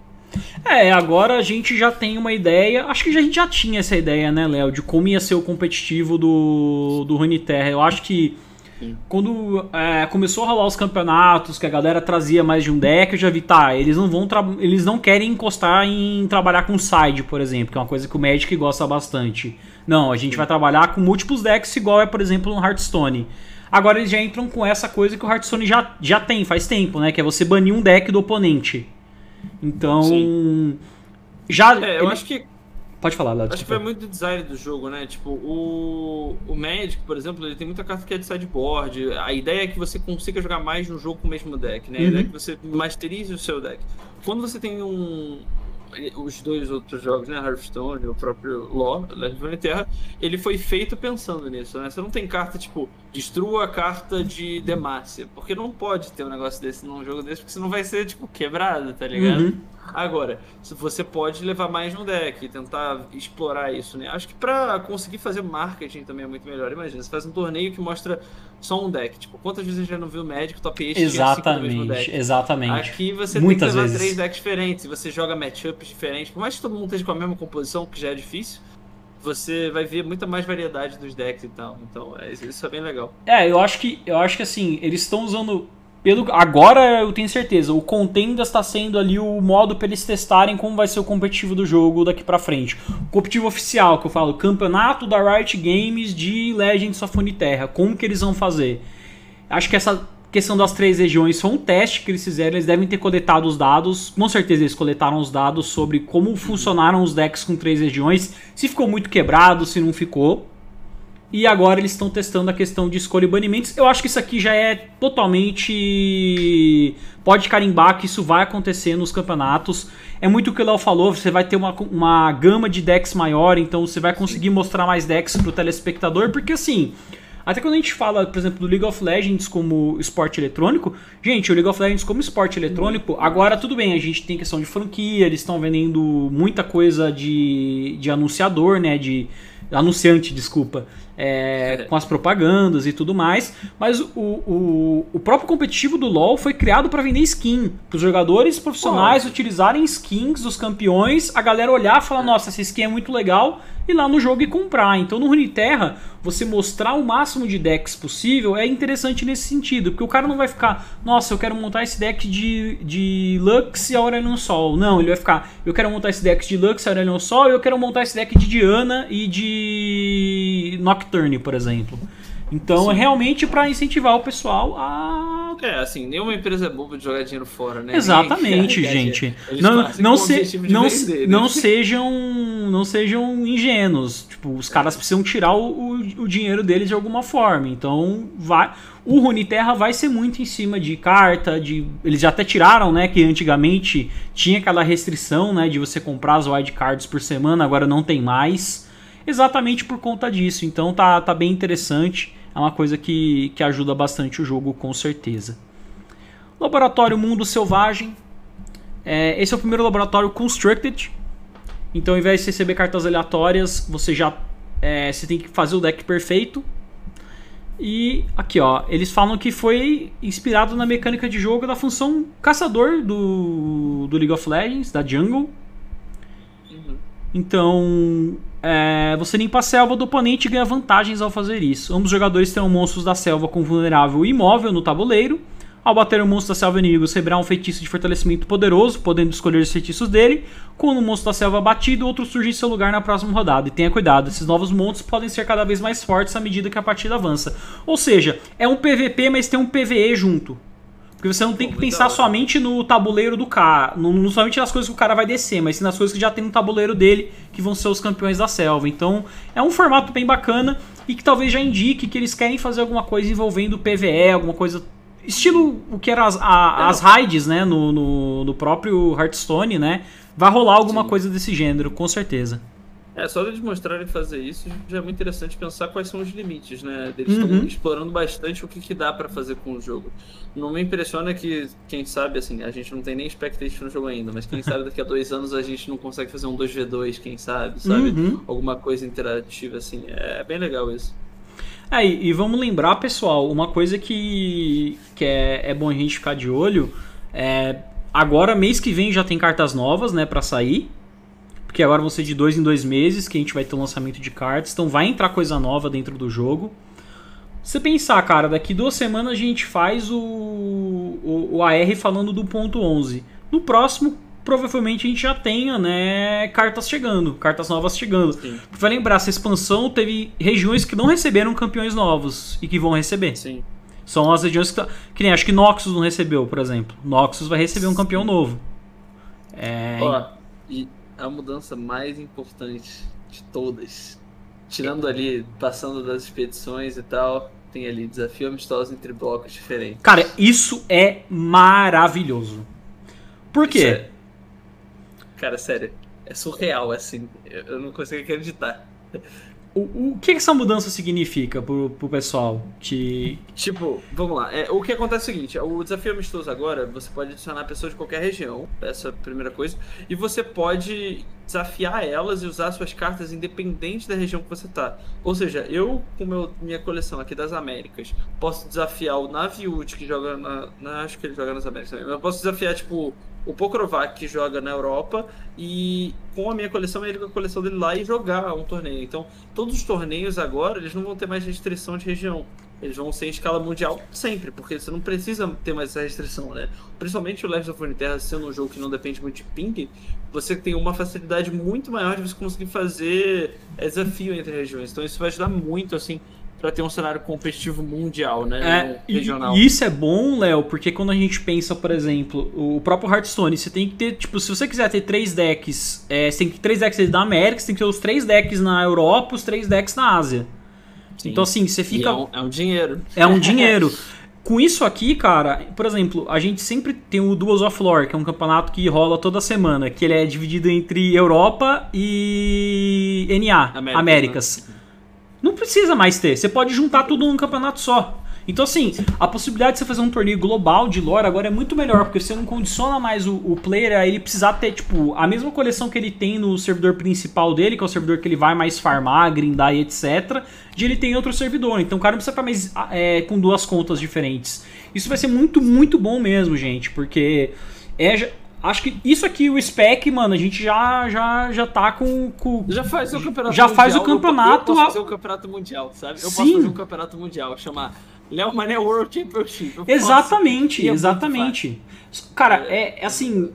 A: É, agora a gente já tem uma ideia. Acho que a gente já tinha essa ideia, né, Léo, de como ia ser o competitivo do, do Runeterra. Eu acho que Sim. quando é, começou a rolar os campeonatos, que a galera trazia mais de um deck, eu já vi, tá, eles não vão eles não querem encostar em trabalhar com side, por exemplo, que é uma coisa que o Magic gosta bastante. Não, a gente vai trabalhar com múltiplos decks, igual é, por exemplo, no Hearthstone. Agora eles já entram com essa coisa que o Hearthstone já, já tem faz tempo, né? Que é você banir um deck do oponente. Então. Sim. Já.
B: É, eu ele... acho que.
A: Pode falar, Lado.
B: Acho que vai muito do design do jogo, né? Tipo, o, o Magic, por exemplo, ele tem muita carta que é de sideboard. A ideia é que você consiga jogar mais de um jogo com o mesmo deck, né? A ideia é uhum. que você masterize o seu deck. Quando você tem um, os dois outros jogos, né, Hearthstone, o próprio Law, Legend Terra, ele foi feito pensando nisso, né? Você não tem carta tipo destrua a carta de Demacia, porque não pode ter um negócio desse num jogo desse, porque senão vai ser tipo quebrado, tá ligado? Uhum. Agora, se você pode levar mais no deck e tentar explorar isso, né? Acho que para conseguir fazer marketing também é muito melhor. Imagina, você faz um torneio que mostra só um deck. Tipo, quantas vezes a gente já não viu o Magic top 8
A: Exatamente, deck? exatamente.
B: Aqui você
A: Muitas
B: tem que
A: levar
B: vezes. três decks diferentes, você joga matchups diferentes. Por mais que todo mundo esteja com a mesma composição, que já é difícil, você vai ver muita mais variedade dos decks e tal. Então, é, isso é bem legal.
A: É, eu acho que eu acho que assim, eles estão usando pelo, agora eu tenho certeza, o Contenda está sendo ali o modo para eles testarem como vai ser o competitivo do jogo daqui para frente. O competitivo oficial, que eu falo, campeonato da Riot Games de Legends of Terra, como que eles vão fazer? Acho que essa questão das três regiões foi um teste que eles fizeram, eles devem ter coletado os dados, com certeza eles coletaram os dados sobre como funcionaram os decks com três regiões, se ficou muito quebrado, se não ficou. E agora eles estão testando a questão de escolha e banimentos. Eu acho que isso aqui já é totalmente. Pode carimbar que isso vai acontecer nos campeonatos. É muito o que o Léo falou, você vai ter uma, uma gama de decks maior, então você vai conseguir mostrar mais decks pro telespectador, porque assim. Até quando a gente fala, por exemplo, do League of Legends como esporte eletrônico, gente, o League of Legends como esporte eletrônico, agora tudo bem, a gente tem questão de franquia, eles estão vendendo muita coisa de, de anunciador, né? De anunciante, desculpa é, com as propagandas e tudo mais. Mas o, o, o próprio competitivo do LoL foi criado para vender skin. Para os jogadores profissionais utilizarem skins dos campeões, a galera olhar e falar: nossa, essa skin é muito legal, ir lá no jogo e comprar. Então no Runeterra, você mostrar o máximo de decks possível é interessante nesse sentido, porque o cara não vai ficar, nossa, eu quero montar esse deck de, de Lux e Aurelion Sol. Não, ele vai ficar, eu quero montar esse deck de Lux e Aurelion Sol e eu quero montar esse deck de Diana e de Nocturne, por exemplo. Então Sim. é realmente para incentivar o pessoal a.
B: É, assim, nenhuma empresa é boba de jogar dinheiro fora, né?
A: Exatamente, gente. Não, não, se, não, vender, não, né? sejam, não sejam ingênuos. Tipo, os caras precisam tirar o, o, o, dinheiro deles de alguma forma. Então, vai. O Runeterra vai ser muito em cima de carta, de. Eles já até tiraram, né? Que antigamente tinha aquela restrição, né? De você comprar as wildcards por semana, agora não tem mais. Exatamente por conta disso. Então tá, tá bem interessante é uma coisa que, que ajuda bastante o jogo, com certeza. Laboratório Mundo Selvagem. É, esse é o primeiro laboratório constructed. Então, ao invés de receber cartas aleatórias, você já é, você tem que fazer o deck perfeito. E aqui, ó, eles falam que foi inspirado na mecânica de jogo da função caçador do, do League of Legends, da Jungle. Uhum. Então, é, você limpa a selva do oponente e ganha vantagens ao fazer isso. Ambos os jogadores terão monstros da selva com vulnerável imóvel no tabuleiro. Ao bater o monstro da selva inimigo, receberá um feitiço de fortalecimento poderoso, podendo escolher os feitiços dele. Quando o monstro da selva é batido, outro surge em seu lugar na próxima rodada. E tenha cuidado, esses novos monstros podem ser cada vez mais fortes à medida que a partida avança. Ou seja, é um PVP, mas tem um PVE junto. Porque você não tem que pensar somente no tabuleiro do cara, não, não somente nas coisas que o cara vai descer, mas sim nas coisas que já tem no tabuleiro dele, que vão ser os campeões da selva. Então é um formato bem bacana e que talvez já indique que eles querem fazer alguma coisa envolvendo PVE, alguma coisa. Estilo o que eram as, a, as raids, né? No, no, no, próprio Hearthstone, né? Vai rolar alguma sim. coisa desse gênero, com certeza.
B: É, só eles mostrarem fazer isso já é muito interessante pensar quais são os limites, né? Eles estão uhum. explorando bastante o que, que dá para fazer com o jogo. Não me impressiona que, quem sabe, assim, a gente não tem nem expectativa no jogo ainda, mas quem sabe daqui a dois anos a gente não consegue fazer um 2v2, quem sabe, sabe? Uhum. Alguma coisa interativa, assim. É bem legal isso.
A: É, e vamos lembrar, pessoal, uma coisa que, que é, é bom a gente ficar de olho é. Agora, mês que vem já tem cartas novas, né, para sair porque agora vão ser de dois em dois meses que a gente vai ter o um lançamento de cartas, então vai entrar coisa nova dentro do jogo. Você pensar, cara, daqui duas semanas a gente faz o, o, o AR falando do ponto 11. No próximo, provavelmente a gente já tenha, né, cartas chegando, cartas novas chegando. Sim. Vai lembrar, essa expansão teve regiões que não receberam campeões novos e que vão receber.
B: Sim.
A: São as regiões que, tá, que nem acho que Noxus não recebeu, por exemplo. Noxus vai receber um campeão novo.
B: É, Ó, e a mudança mais importante de todas. Tirando ali, passando das expedições e tal, tem ali desafio amistoso entre blocos diferentes.
A: Cara, isso é maravilhoso. Por quê? É...
B: Cara, sério, é surreal, assim. Eu não consigo acreditar.
A: O, o que essa mudança significa pro, pro pessoal? Que...
B: Tipo, vamos lá. É, o que acontece é o seguinte: o desafio amistoso agora, você pode adicionar pessoas de qualquer região, essa é a primeira coisa, e você pode desafiar elas e usar suas cartas independente da região que você tá. Ou seja, eu, com meu, minha coleção aqui das Américas, posso desafiar o Naviute, que joga na, na. Acho que ele joga nas Américas também. Eu posso desafiar, tipo, o Pokrovac que joga na Europa e com a minha coleção ele com a coleção dele lá e jogar um torneio. Então, todos os torneios agora, eles não vão ter mais restrição de região. Eles vão ser em escala mundial sempre, porque você não precisa ter mais essa restrição, né? Principalmente o Legends of Runeterra sendo um jogo que não depende muito de ping, você tem uma facilidade muito maior de você conseguir fazer desafio entre regiões. Então isso vai ajudar muito, assim, para ter um cenário competitivo mundial, né?
A: É, regional. E isso é bom, Léo, porque quando a gente pensa, por exemplo, o próprio Hearthstone, você tem que ter, tipo, se você quiser ter três decks, é, você tem que ter três decks da América, você tem que ter os três decks na Europa, os três decks na Ásia. Sim. Então, assim, você fica.
B: É um, é um, dinheiro.
A: É um dinheiro. Com isso aqui, cara, por exemplo, a gente sempre tem o Duels of Lore, que é um campeonato que rola toda semana, que ele é dividido entre Europa e NA, América? Américas. Né? Não precisa mais ter. Você pode juntar tudo num campeonato só. Então, assim, a possibilidade de você fazer um torneio global de lore agora é muito melhor, porque você não condiciona mais o, o player a ele precisar ter, tipo, a mesma coleção que ele tem no servidor principal dele, que é o servidor que ele vai mais farmar, grindar e etc., de ele ter em outro servidor. Então o cara não precisa estar mais é, com duas contas diferentes. Isso vai ser muito, muito bom mesmo, gente, porque é, Acho que isso aqui, o spec, mano, a gente já já já tá com. com
B: já faz o campeonato
A: Já mundial. faz o campeonato.
B: Eu, eu posso fazer o campeonato mundial, sabe? Eu Sim. posso fazer um campeonato mundial, chamar Léo Mané World Championship.
A: Exatamente, posso. exatamente. Cara, é, é assim.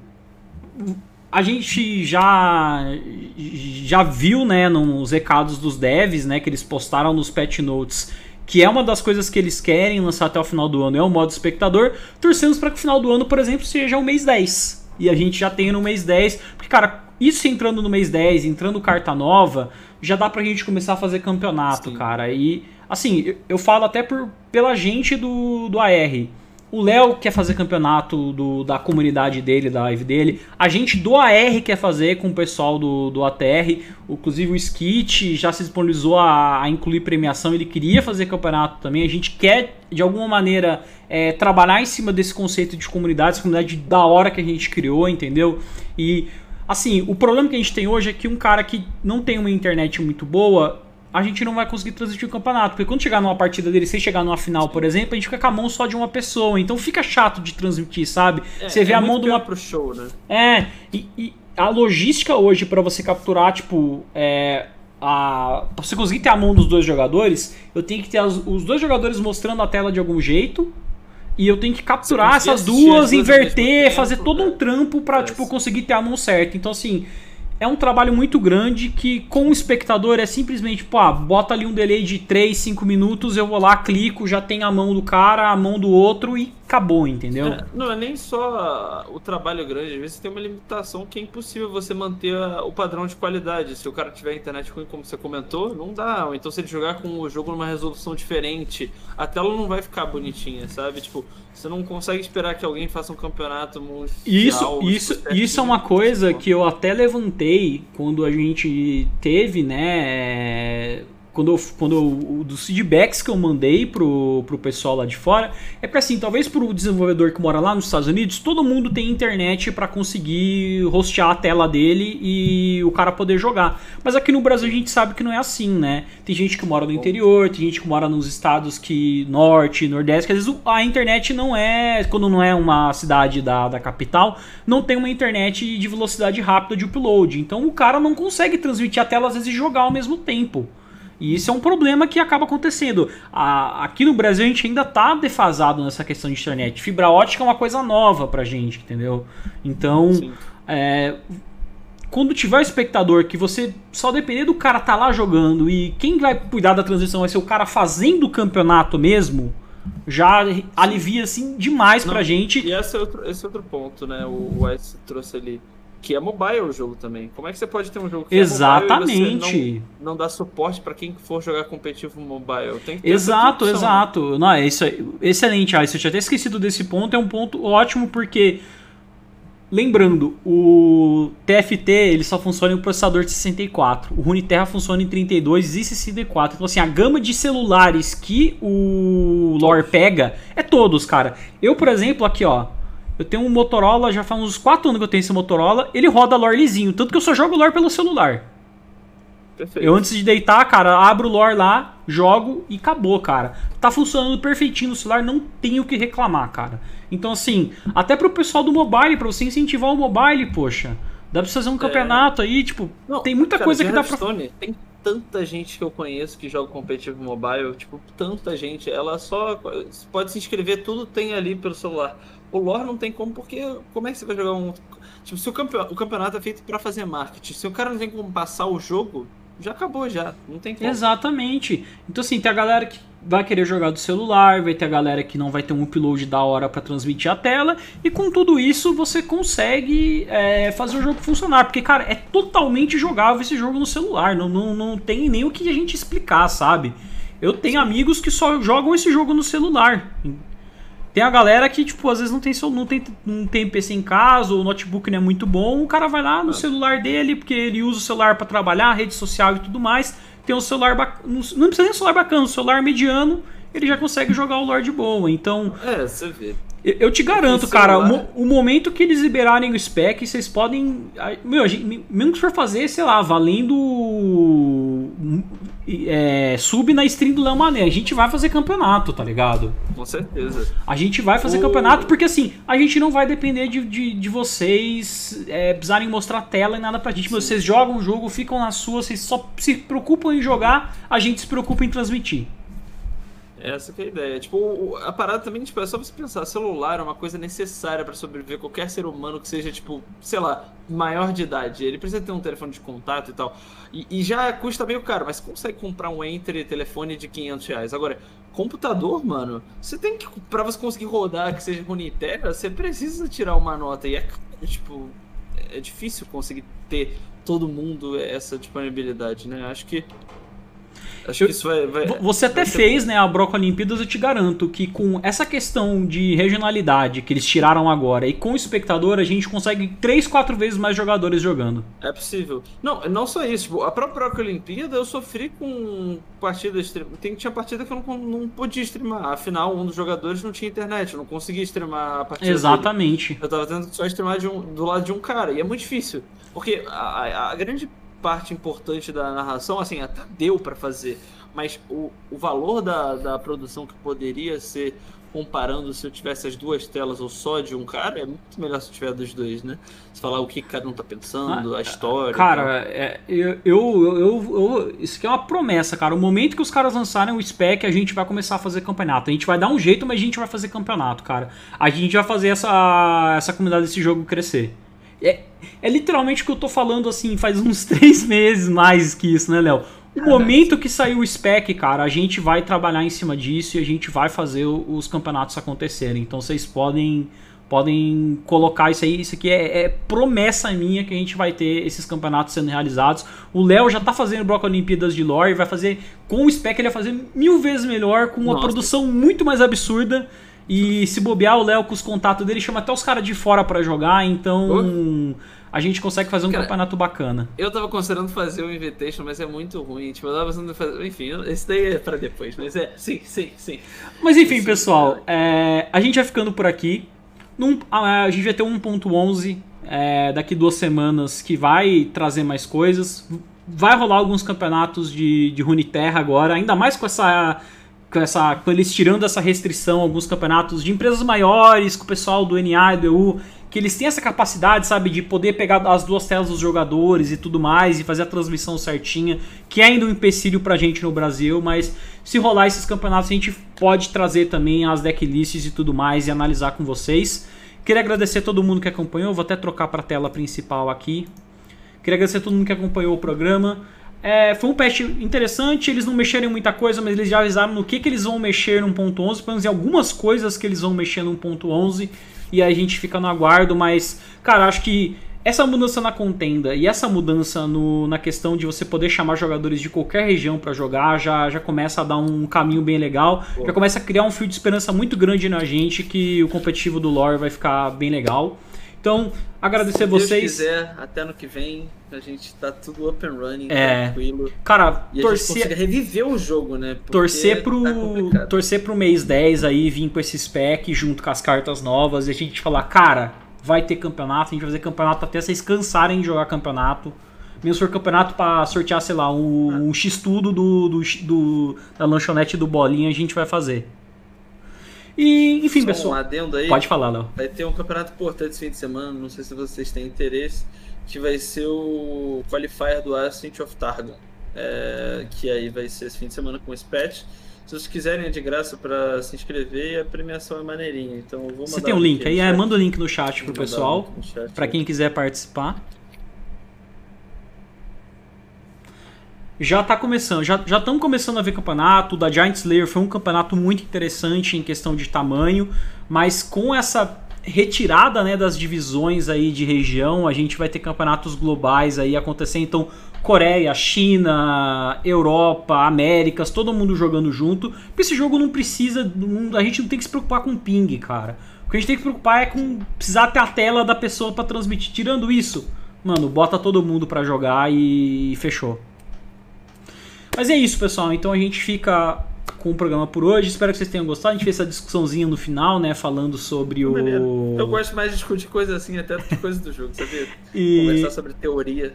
A: A gente já já viu, né, nos recados dos devs, né, que eles postaram nos patch notes que é uma das coisas que eles querem lançar até o final do ano, é o modo espectador, torcemos para que o final do ano, por exemplo, seja o mês 10 e a gente já tem no mês 10. Porque, cara, isso entrando no mês 10, entrando carta nova, já dá pra gente começar a fazer campeonato, Sim. cara. E, assim, eu, eu, falo até por, pela gente do, do AR. O Léo quer fazer campeonato do, da comunidade dele, da live dele. A gente do AR quer fazer com o pessoal do, do ATR. Inclusive o Skit já se disponibilizou a, a incluir premiação. Ele queria fazer campeonato também. A gente quer, de alguma maneira, é, trabalhar em cima desse conceito de comunidade, essa comunidade da hora que a gente criou, entendeu? E assim, o problema que a gente tem hoje é que um cara que não tem uma internet muito boa, a gente não vai conseguir transmitir o campeonato. Porque quando chegar numa partida dele, sem chegar numa final, por exemplo, a gente fica com a mão só de uma pessoa. Então fica chato de transmitir, sabe?
B: É, você vê é a mão de uma. Pro show, né?
A: É, e, e a logística hoje para você capturar, tipo, é, a, pra você conseguir ter a mão dos dois jogadores, eu tenho que ter as, os dois jogadores mostrando a tela de algum jeito. E eu tenho que capturar essas duas, inverter, fazer todo um trampo pra, tipo, conseguir ter a mão certa. Então, assim, é um trabalho muito grande que com o espectador é simplesmente, pô, ah, bota ali um delay de 3, 5 minutos, eu vou lá, clico, já tem a mão do cara, a mão do outro e acabou, entendeu?
B: É, não é nem só o trabalho grande, às vezes tem uma limitação que é impossível você manter o padrão de qualidade. Se o cara tiver internet ruim, como você comentou, não dá. Ou então se ele jogar com o jogo numa resolução diferente, a tela não vai ficar bonitinha, sabe? Tipo, você não consegue esperar que alguém faça um campeonato mundial.
A: Isso, isso, isso é uma coisa que eu até levantei quando a gente teve, né? Quando, eu, quando eu, dos feedbacks que eu mandei pro, pro pessoal lá de fora, é para assim, talvez pro desenvolvedor que mora lá nos Estados Unidos, todo mundo tem internet para conseguir hostear a tela dele e o cara poder jogar. Mas aqui no Brasil a gente sabe que não é assim, né? Tem gente que mora no interior, tem gente que mora nos estados que norte, nordeste, que às vezes a internet não é, quando não é uma cidade da, da capital, não tem uma internet de velocidade rápida de upload. Então o cara não consegue transmitir a tela às vezes e jogar ao mesmo tempo. E isso é um problema que acaba acontecendo. A, aqui no Brasil a gente ainda está defasado nessa questão de internet. Fibra ótica é uma coisa nova pra gente, entendeu? Então, é, quando tiver o espectador que você só depender do cara tá lá jogando e quem vai cuidar da transição vai ser o cara fazendo o campeonato mesmo, já alivia assim demais Não, pra gente.
B: E esse é outro, esse é outro ponto, né? O Wes trouxe ali que é mobile o jogo também. Como é que você pode ter um jogo que
A: Exatamente.
B: É não, não dá suporte para quem for jogar competitivo mobile?
A: Exato, exato. Não, é isso é excelente. Ah, eu tinha até esquecido desse ponto. É um ponto ótimo porque lembrando, o TFT ele só funciona em um processador de 64. O Runeterra funciona em 32 e 64. Então assim, a gama de celulares que o lore pega é todos, cara. Eu, por exemplo, aqui, ó, eu tenho um Motorola, já faz uns 4 anos que eu tenho esse Motorola. Ele roda lore lisinho, tanto que eu só jogo lore pelo celular. Perfeito. Eu antes de deitar, cara, abro o lore lá, jogo e acabou, cara. Tá funcionando perfeitinho no celular, não tenho o que reclamar, cara. Então, assim, até pro pessoal do mobile, pra você incentivar o mobile, poxa, dá pra fazer um é. campeonato aí, tipo, não, tem muita cara, coisa que dá pra.
B: Tem tanta gente que eu conheço que joga competitivo mobile, tipo, tanta gente. Ela só pode se inscrever, tudo tem ali pelo celular. O lore não tem como, porque como é que você vai jogar um. Tipo, se o, campeonato, o campeonato é feito para fazer marketing, se o cara não tem como passar o jogo, já acabou já, não tem como.
A: Exatamente. Então assim, tem a galera que vai querer jogar do celular, vai ter a galera que não vai ter um upload da hora para transmitir a tela, e com tudo isso você consegue é, fazer o jogo funcionar, porque cara, é totalmente jogável esse jogo no celular, não, não, não tem nem o que a gente explicar, sabe? Eu tenho amigos que só jogam esse jogo no celular. Tem a galera que, tipo, às vezes não tem, não tem, não tem PC em casa, ou o notebook não é muito bom, o cara vai lá no celular dele, porque ele usa o celular para trabalhar, rede social e tudo mais, tem um celular bacana, não precisa nem um celular bacana, um celular mediano, ele já consegue jogar o Lord boa. Então.
B: É, você vê.
A: Eu te garanto, cara, o, o, momento que eles liberarem o spec, vocês podem. Meu, gente, mesmo que for fazer, sei lá, valendo. É, sub na stream do Léo Mané, a gente vai fazer campeonato, tá ligado?
B: Com certeza.
A: A gente vai fazer o... campeonato porque assim, a gente não vai depender de, de, de vocês é, precisarem mostrar tela e nada pra gente. Sim. Vocês jogam o jogo, ficam na sua, vocês só se preocupam em jogar, a gente se preocupa em transmitir.
B: Essa que é a ideia. Tipo, a parada também, tipo, é só você pensar, celular é uma coisa necessária para sobreviver qualquer ser humano que seja, tipo, sei lá, maior de idade. Ele precisa ter um telefone de contato e tal. E, e já custa meio caro, mas consegue comprar um entre telefone de 500 reais. Agora, computador, mano, você tem que, pra você conseguir rodar, que seja Unitera, você precisa tirar uma nota. E é, tipo, é difícil conseguir ter todo mundo essa disponibilidade, né? Acho que Acho eu, que isso vai. vai
A: você até fez, né, a Broco Olimpíadas, eu te garanto que com essa questão de regionalidade que eles tiraram agora e com o espectador, a gente consegue 3, 4 vezes mais jogadores jogando.
B: É possível. Não, não só isso. Tipo, a própria Broco Olimpíada eu sofri com partidas. Tem, tinha partida que eu não, não podia streamar. Afinal, um dos jogadores não tinha internet, eu não conseguia streamar a partida.
A: Exatamente.
B: Dele. Eu tava tendo que só streamar um, do lado de um cara. E é muito difícil. Porque a, a, a grande parte importante da narração, assim, até deu para fazer, mas o, o valor da, da produção que poderia ser comparando se eu tivesse as duas telas ou só de um cara, é muito melhor se eu tiver dos dois, né? Se falar o que cada um tá pensando, ah, a história.
A: Cara, é, eu, eu, eu, eu, Isso aqui é uma promessa, cara. O momento que os caras lançarem o spec, a gente vai começar a fazer campeonato. A gente vai dar um jeito, mas a gente vai fazer campeonato, cara. A gente vai fazer essa, essa comunidade desse jogo crescer. É, é literalmente o que eu tô falando assim, faz uns três meses mais que isso, né, Léo? O momento que saiu o spec, cara, a gente vai trabalhar em cima disso e a gente vai fazer os campeonatos acontecerem. Então vocês podem podem colocar isso aí. Isso aqui é, é, promessa minha que a gente vai ter esses campeonatos sendo realizados. O Léo já tá fazendo Broco Olimpíadas de Lore, vai fazer com o spec ele vai fazer mil vezes melhor, com uma Nossa. produção muito mais absurda. E se bobear, o Léo com os contatos dele chama até os caras de fora para jogar, então a gente consegue fazer um cara, campeonato bacana.
B: Eu tava considerando fazer o Invitation, mas é muito ruim. Tipo, eu tava pensando fazer. Enfim, esse daí é pra depois, mas é. Sim, sim, sim.
A: Mas enfim, sim, pessoal, é, a gente vai ficando por aqui. Num, a gente vai ter 1.11 é, daqui duas semanas que vai trazer mais coisas. Vai rolar alguns campeonatos de, de Runeterra agora, ainda mais com essa essa, eles tirando essa restrição, alguns campeonatos de empresas maiores, com o pessoal do NA e do EU, que eles têm essa capacidade, sabe, de poder pegar as duas telas dos jogadores e tudo mais, e fazer a transmissão certinha, que é ainda um empecilho pra gente no Brasil, mas se rolar esses campeonatos a gente pode trazer também as decklists e tudo mais e analisar com vocês. Queria agradecer a todo mundo que acompanhou, vou até trocar para a tela principal aqui. Queria agradecer a todo mundo que acompanhou o programa. É, foi um patch interessante, eles não mexeram em muita coisa, mas eles já avisaram no que, que eles vão mexer no 1.11, pelo menos em algumas coisas que eles vão mexer no 1.11, e aí a gente fica no aguardo, mas, cara, acho que essa mudança na contenda e essa mudança no, na questão de você poder chamar jogadores de qualquer região para jogar já, já começa a dar um caminho bem legal, Pô. já começa a criar um fio de esperança muito grande na gente que o competitivo do lore vai ficar bem legal. Então, agradecer
B: Se
A: vocês.
B: Se quiser, até ano que vem a gente tá tudo up and running,
A: é.
B: tranquilo.
A: Cara,
B: e torcer. A reviver o jogo, né?
A: Porque torcer pro. Tá torcer pro mês 10 aí, vir com esse spec junto com as cartas novas e a gente falar, cara, vai ter campeonato, a gente vai fazer campeonato até vocês cansarem de jogar campeonato. Mesmo se for campeonato pra sortear, sei lá, um, um X-Tudo do, do, do, da lanchonete do Bolinha, a gente vai fazer. E, enfim, Só pessoal. Um
B: adendo aí.
A: Pode falar, Léo.
B: Vai ter um campeonato importante esse fim de semana, não sei se vocês têm interesse, que vai ser o qualifier do Ascent of Targon. É, que aí vai ser esse fim de semana com esse patch. Se vocês quiserem é de graça para se inscrever e a premiação é maneirinha. Então eu vou mandar
A: Você tem um link aí? É, manda o link no chat pro pessoal, para quem quiser participar. Já tá começando, já estão começando a ver campeonato. O da Giant Slayer foi um campeonato muito interessante em questão de tamanho, mas com essa retirada né, das divisões aí de região, a gente vai ter campeonatos globais aí acontecendo. Então, Coreia, China, Europa, Américas, todo mundo jogando junto. Porque esse jogo não precisa. A gente não tem que se preocupar com ping, cara. O que a gente tem que se preocupar é com precisar ter a tela da pessoa para transmitir. Tirando isso, mano, bota todo mundo para jogar e fechou. Mas é isso, pessoal. Então a gente fica com o programa por hoje. Espero que vocês tenham gostado. A gente fez essa discussãozinha no final, né? Falando sobre o.
B: Eu gosto mais de discutir coisas assim, até de coisas do jogo, sabia? e... Conversar sobre teoria.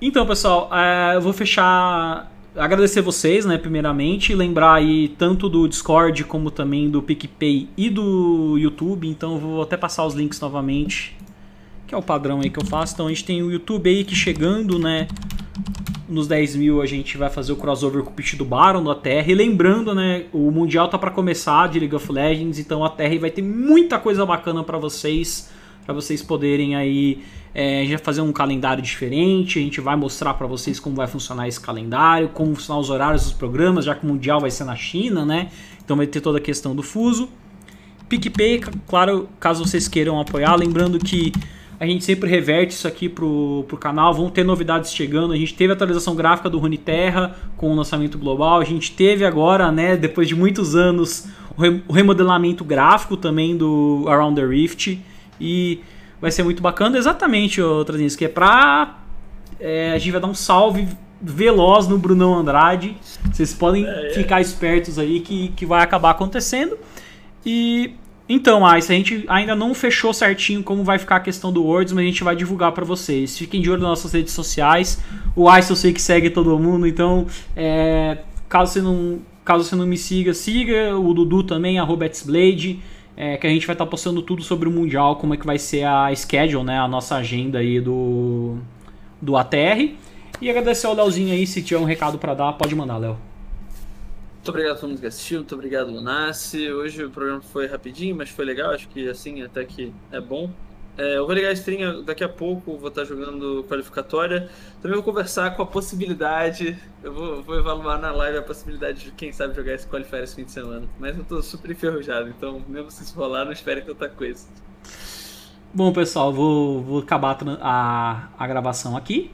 A: Então, pessoal, é, eu vou fechar. Agradecer vocês, né, primeiramente, lembrar aí tanto do Discord como também do PicPay e do YouTube, então eu vou até passar os links novamente, que é o padrão aí que eu faço. Então a gente tem o YouTube aí que chegando, né, nos 10 mil a gente vai fazer o crossover com o pitch do Baron da Terra. E lembrando, né, o Mundial tá para começar de League of Legends, então a Terra vai ter muita coisa bacana para vocês, para vocês poderem aí é, vai fazer um calendário diferente, a gente vai mostrar para vocês como vai funcionar esse calendário, como funcionar os horários dos programas, já que o Mundial vai ser na China, né? Então vai ter toda a questão do fuso. PicPay, claro, caso vocês queiram apoiar, lembrando que a gente sempre reverte isso aqui pro, pro canal, vão ter novidades chegando. A gente teve a atualização gráfica do Runeterra com o lançamento global. A gente teve agora, né, depois de muitos anos, o remodelamento gráfico também do Around the Rift. E vai ser muito bacana. Exatamente, Trazinhos, que é pra. É, a gente vai dar um salve veloz no Brunão Andrade. Vocês podem é, é. ficar espertos aí que, que vai acabar acontecendo. E então, Ice, a gente ainda não fechou certinho como vai ficar a questão do Words, mas a gente vai divulgar para vocês. Fiquem de olho nas nossas redes sociais. O Ice eu sei que segue todo mundo, então é, caso, você não, caso você não me siga, siga o Dudu também, arroba Blade, é, que a gente vai estar tá postando tudo sobre o Mundial, como é que vai ser a schedule, né, a nossa agenda aí do, do ATR. E agradecer ao Leozinho aí, se tiver um recado para dar, pode mandar, Léo.
B: Muito obrigado a todo mundo que assistiu, muito obrigado, Lunassi. Hoje o programa foi rapidinho, mas foi legal, acho que assim até que é bom. É, eu vou ligar a stream daqui a pouco, vou estar jogando qualificatória. Também vou conversar com a possibilidade, eu vou, vou evaluar na live a possibilidade de quem sabe jogar esse qualifier esse fim de semana. Mas eu tô super enferrujado, então mesmo se rolar, não espere tanta coisa.
A: Bom, pessoal, vou, vou acabar a, a gravação aqui.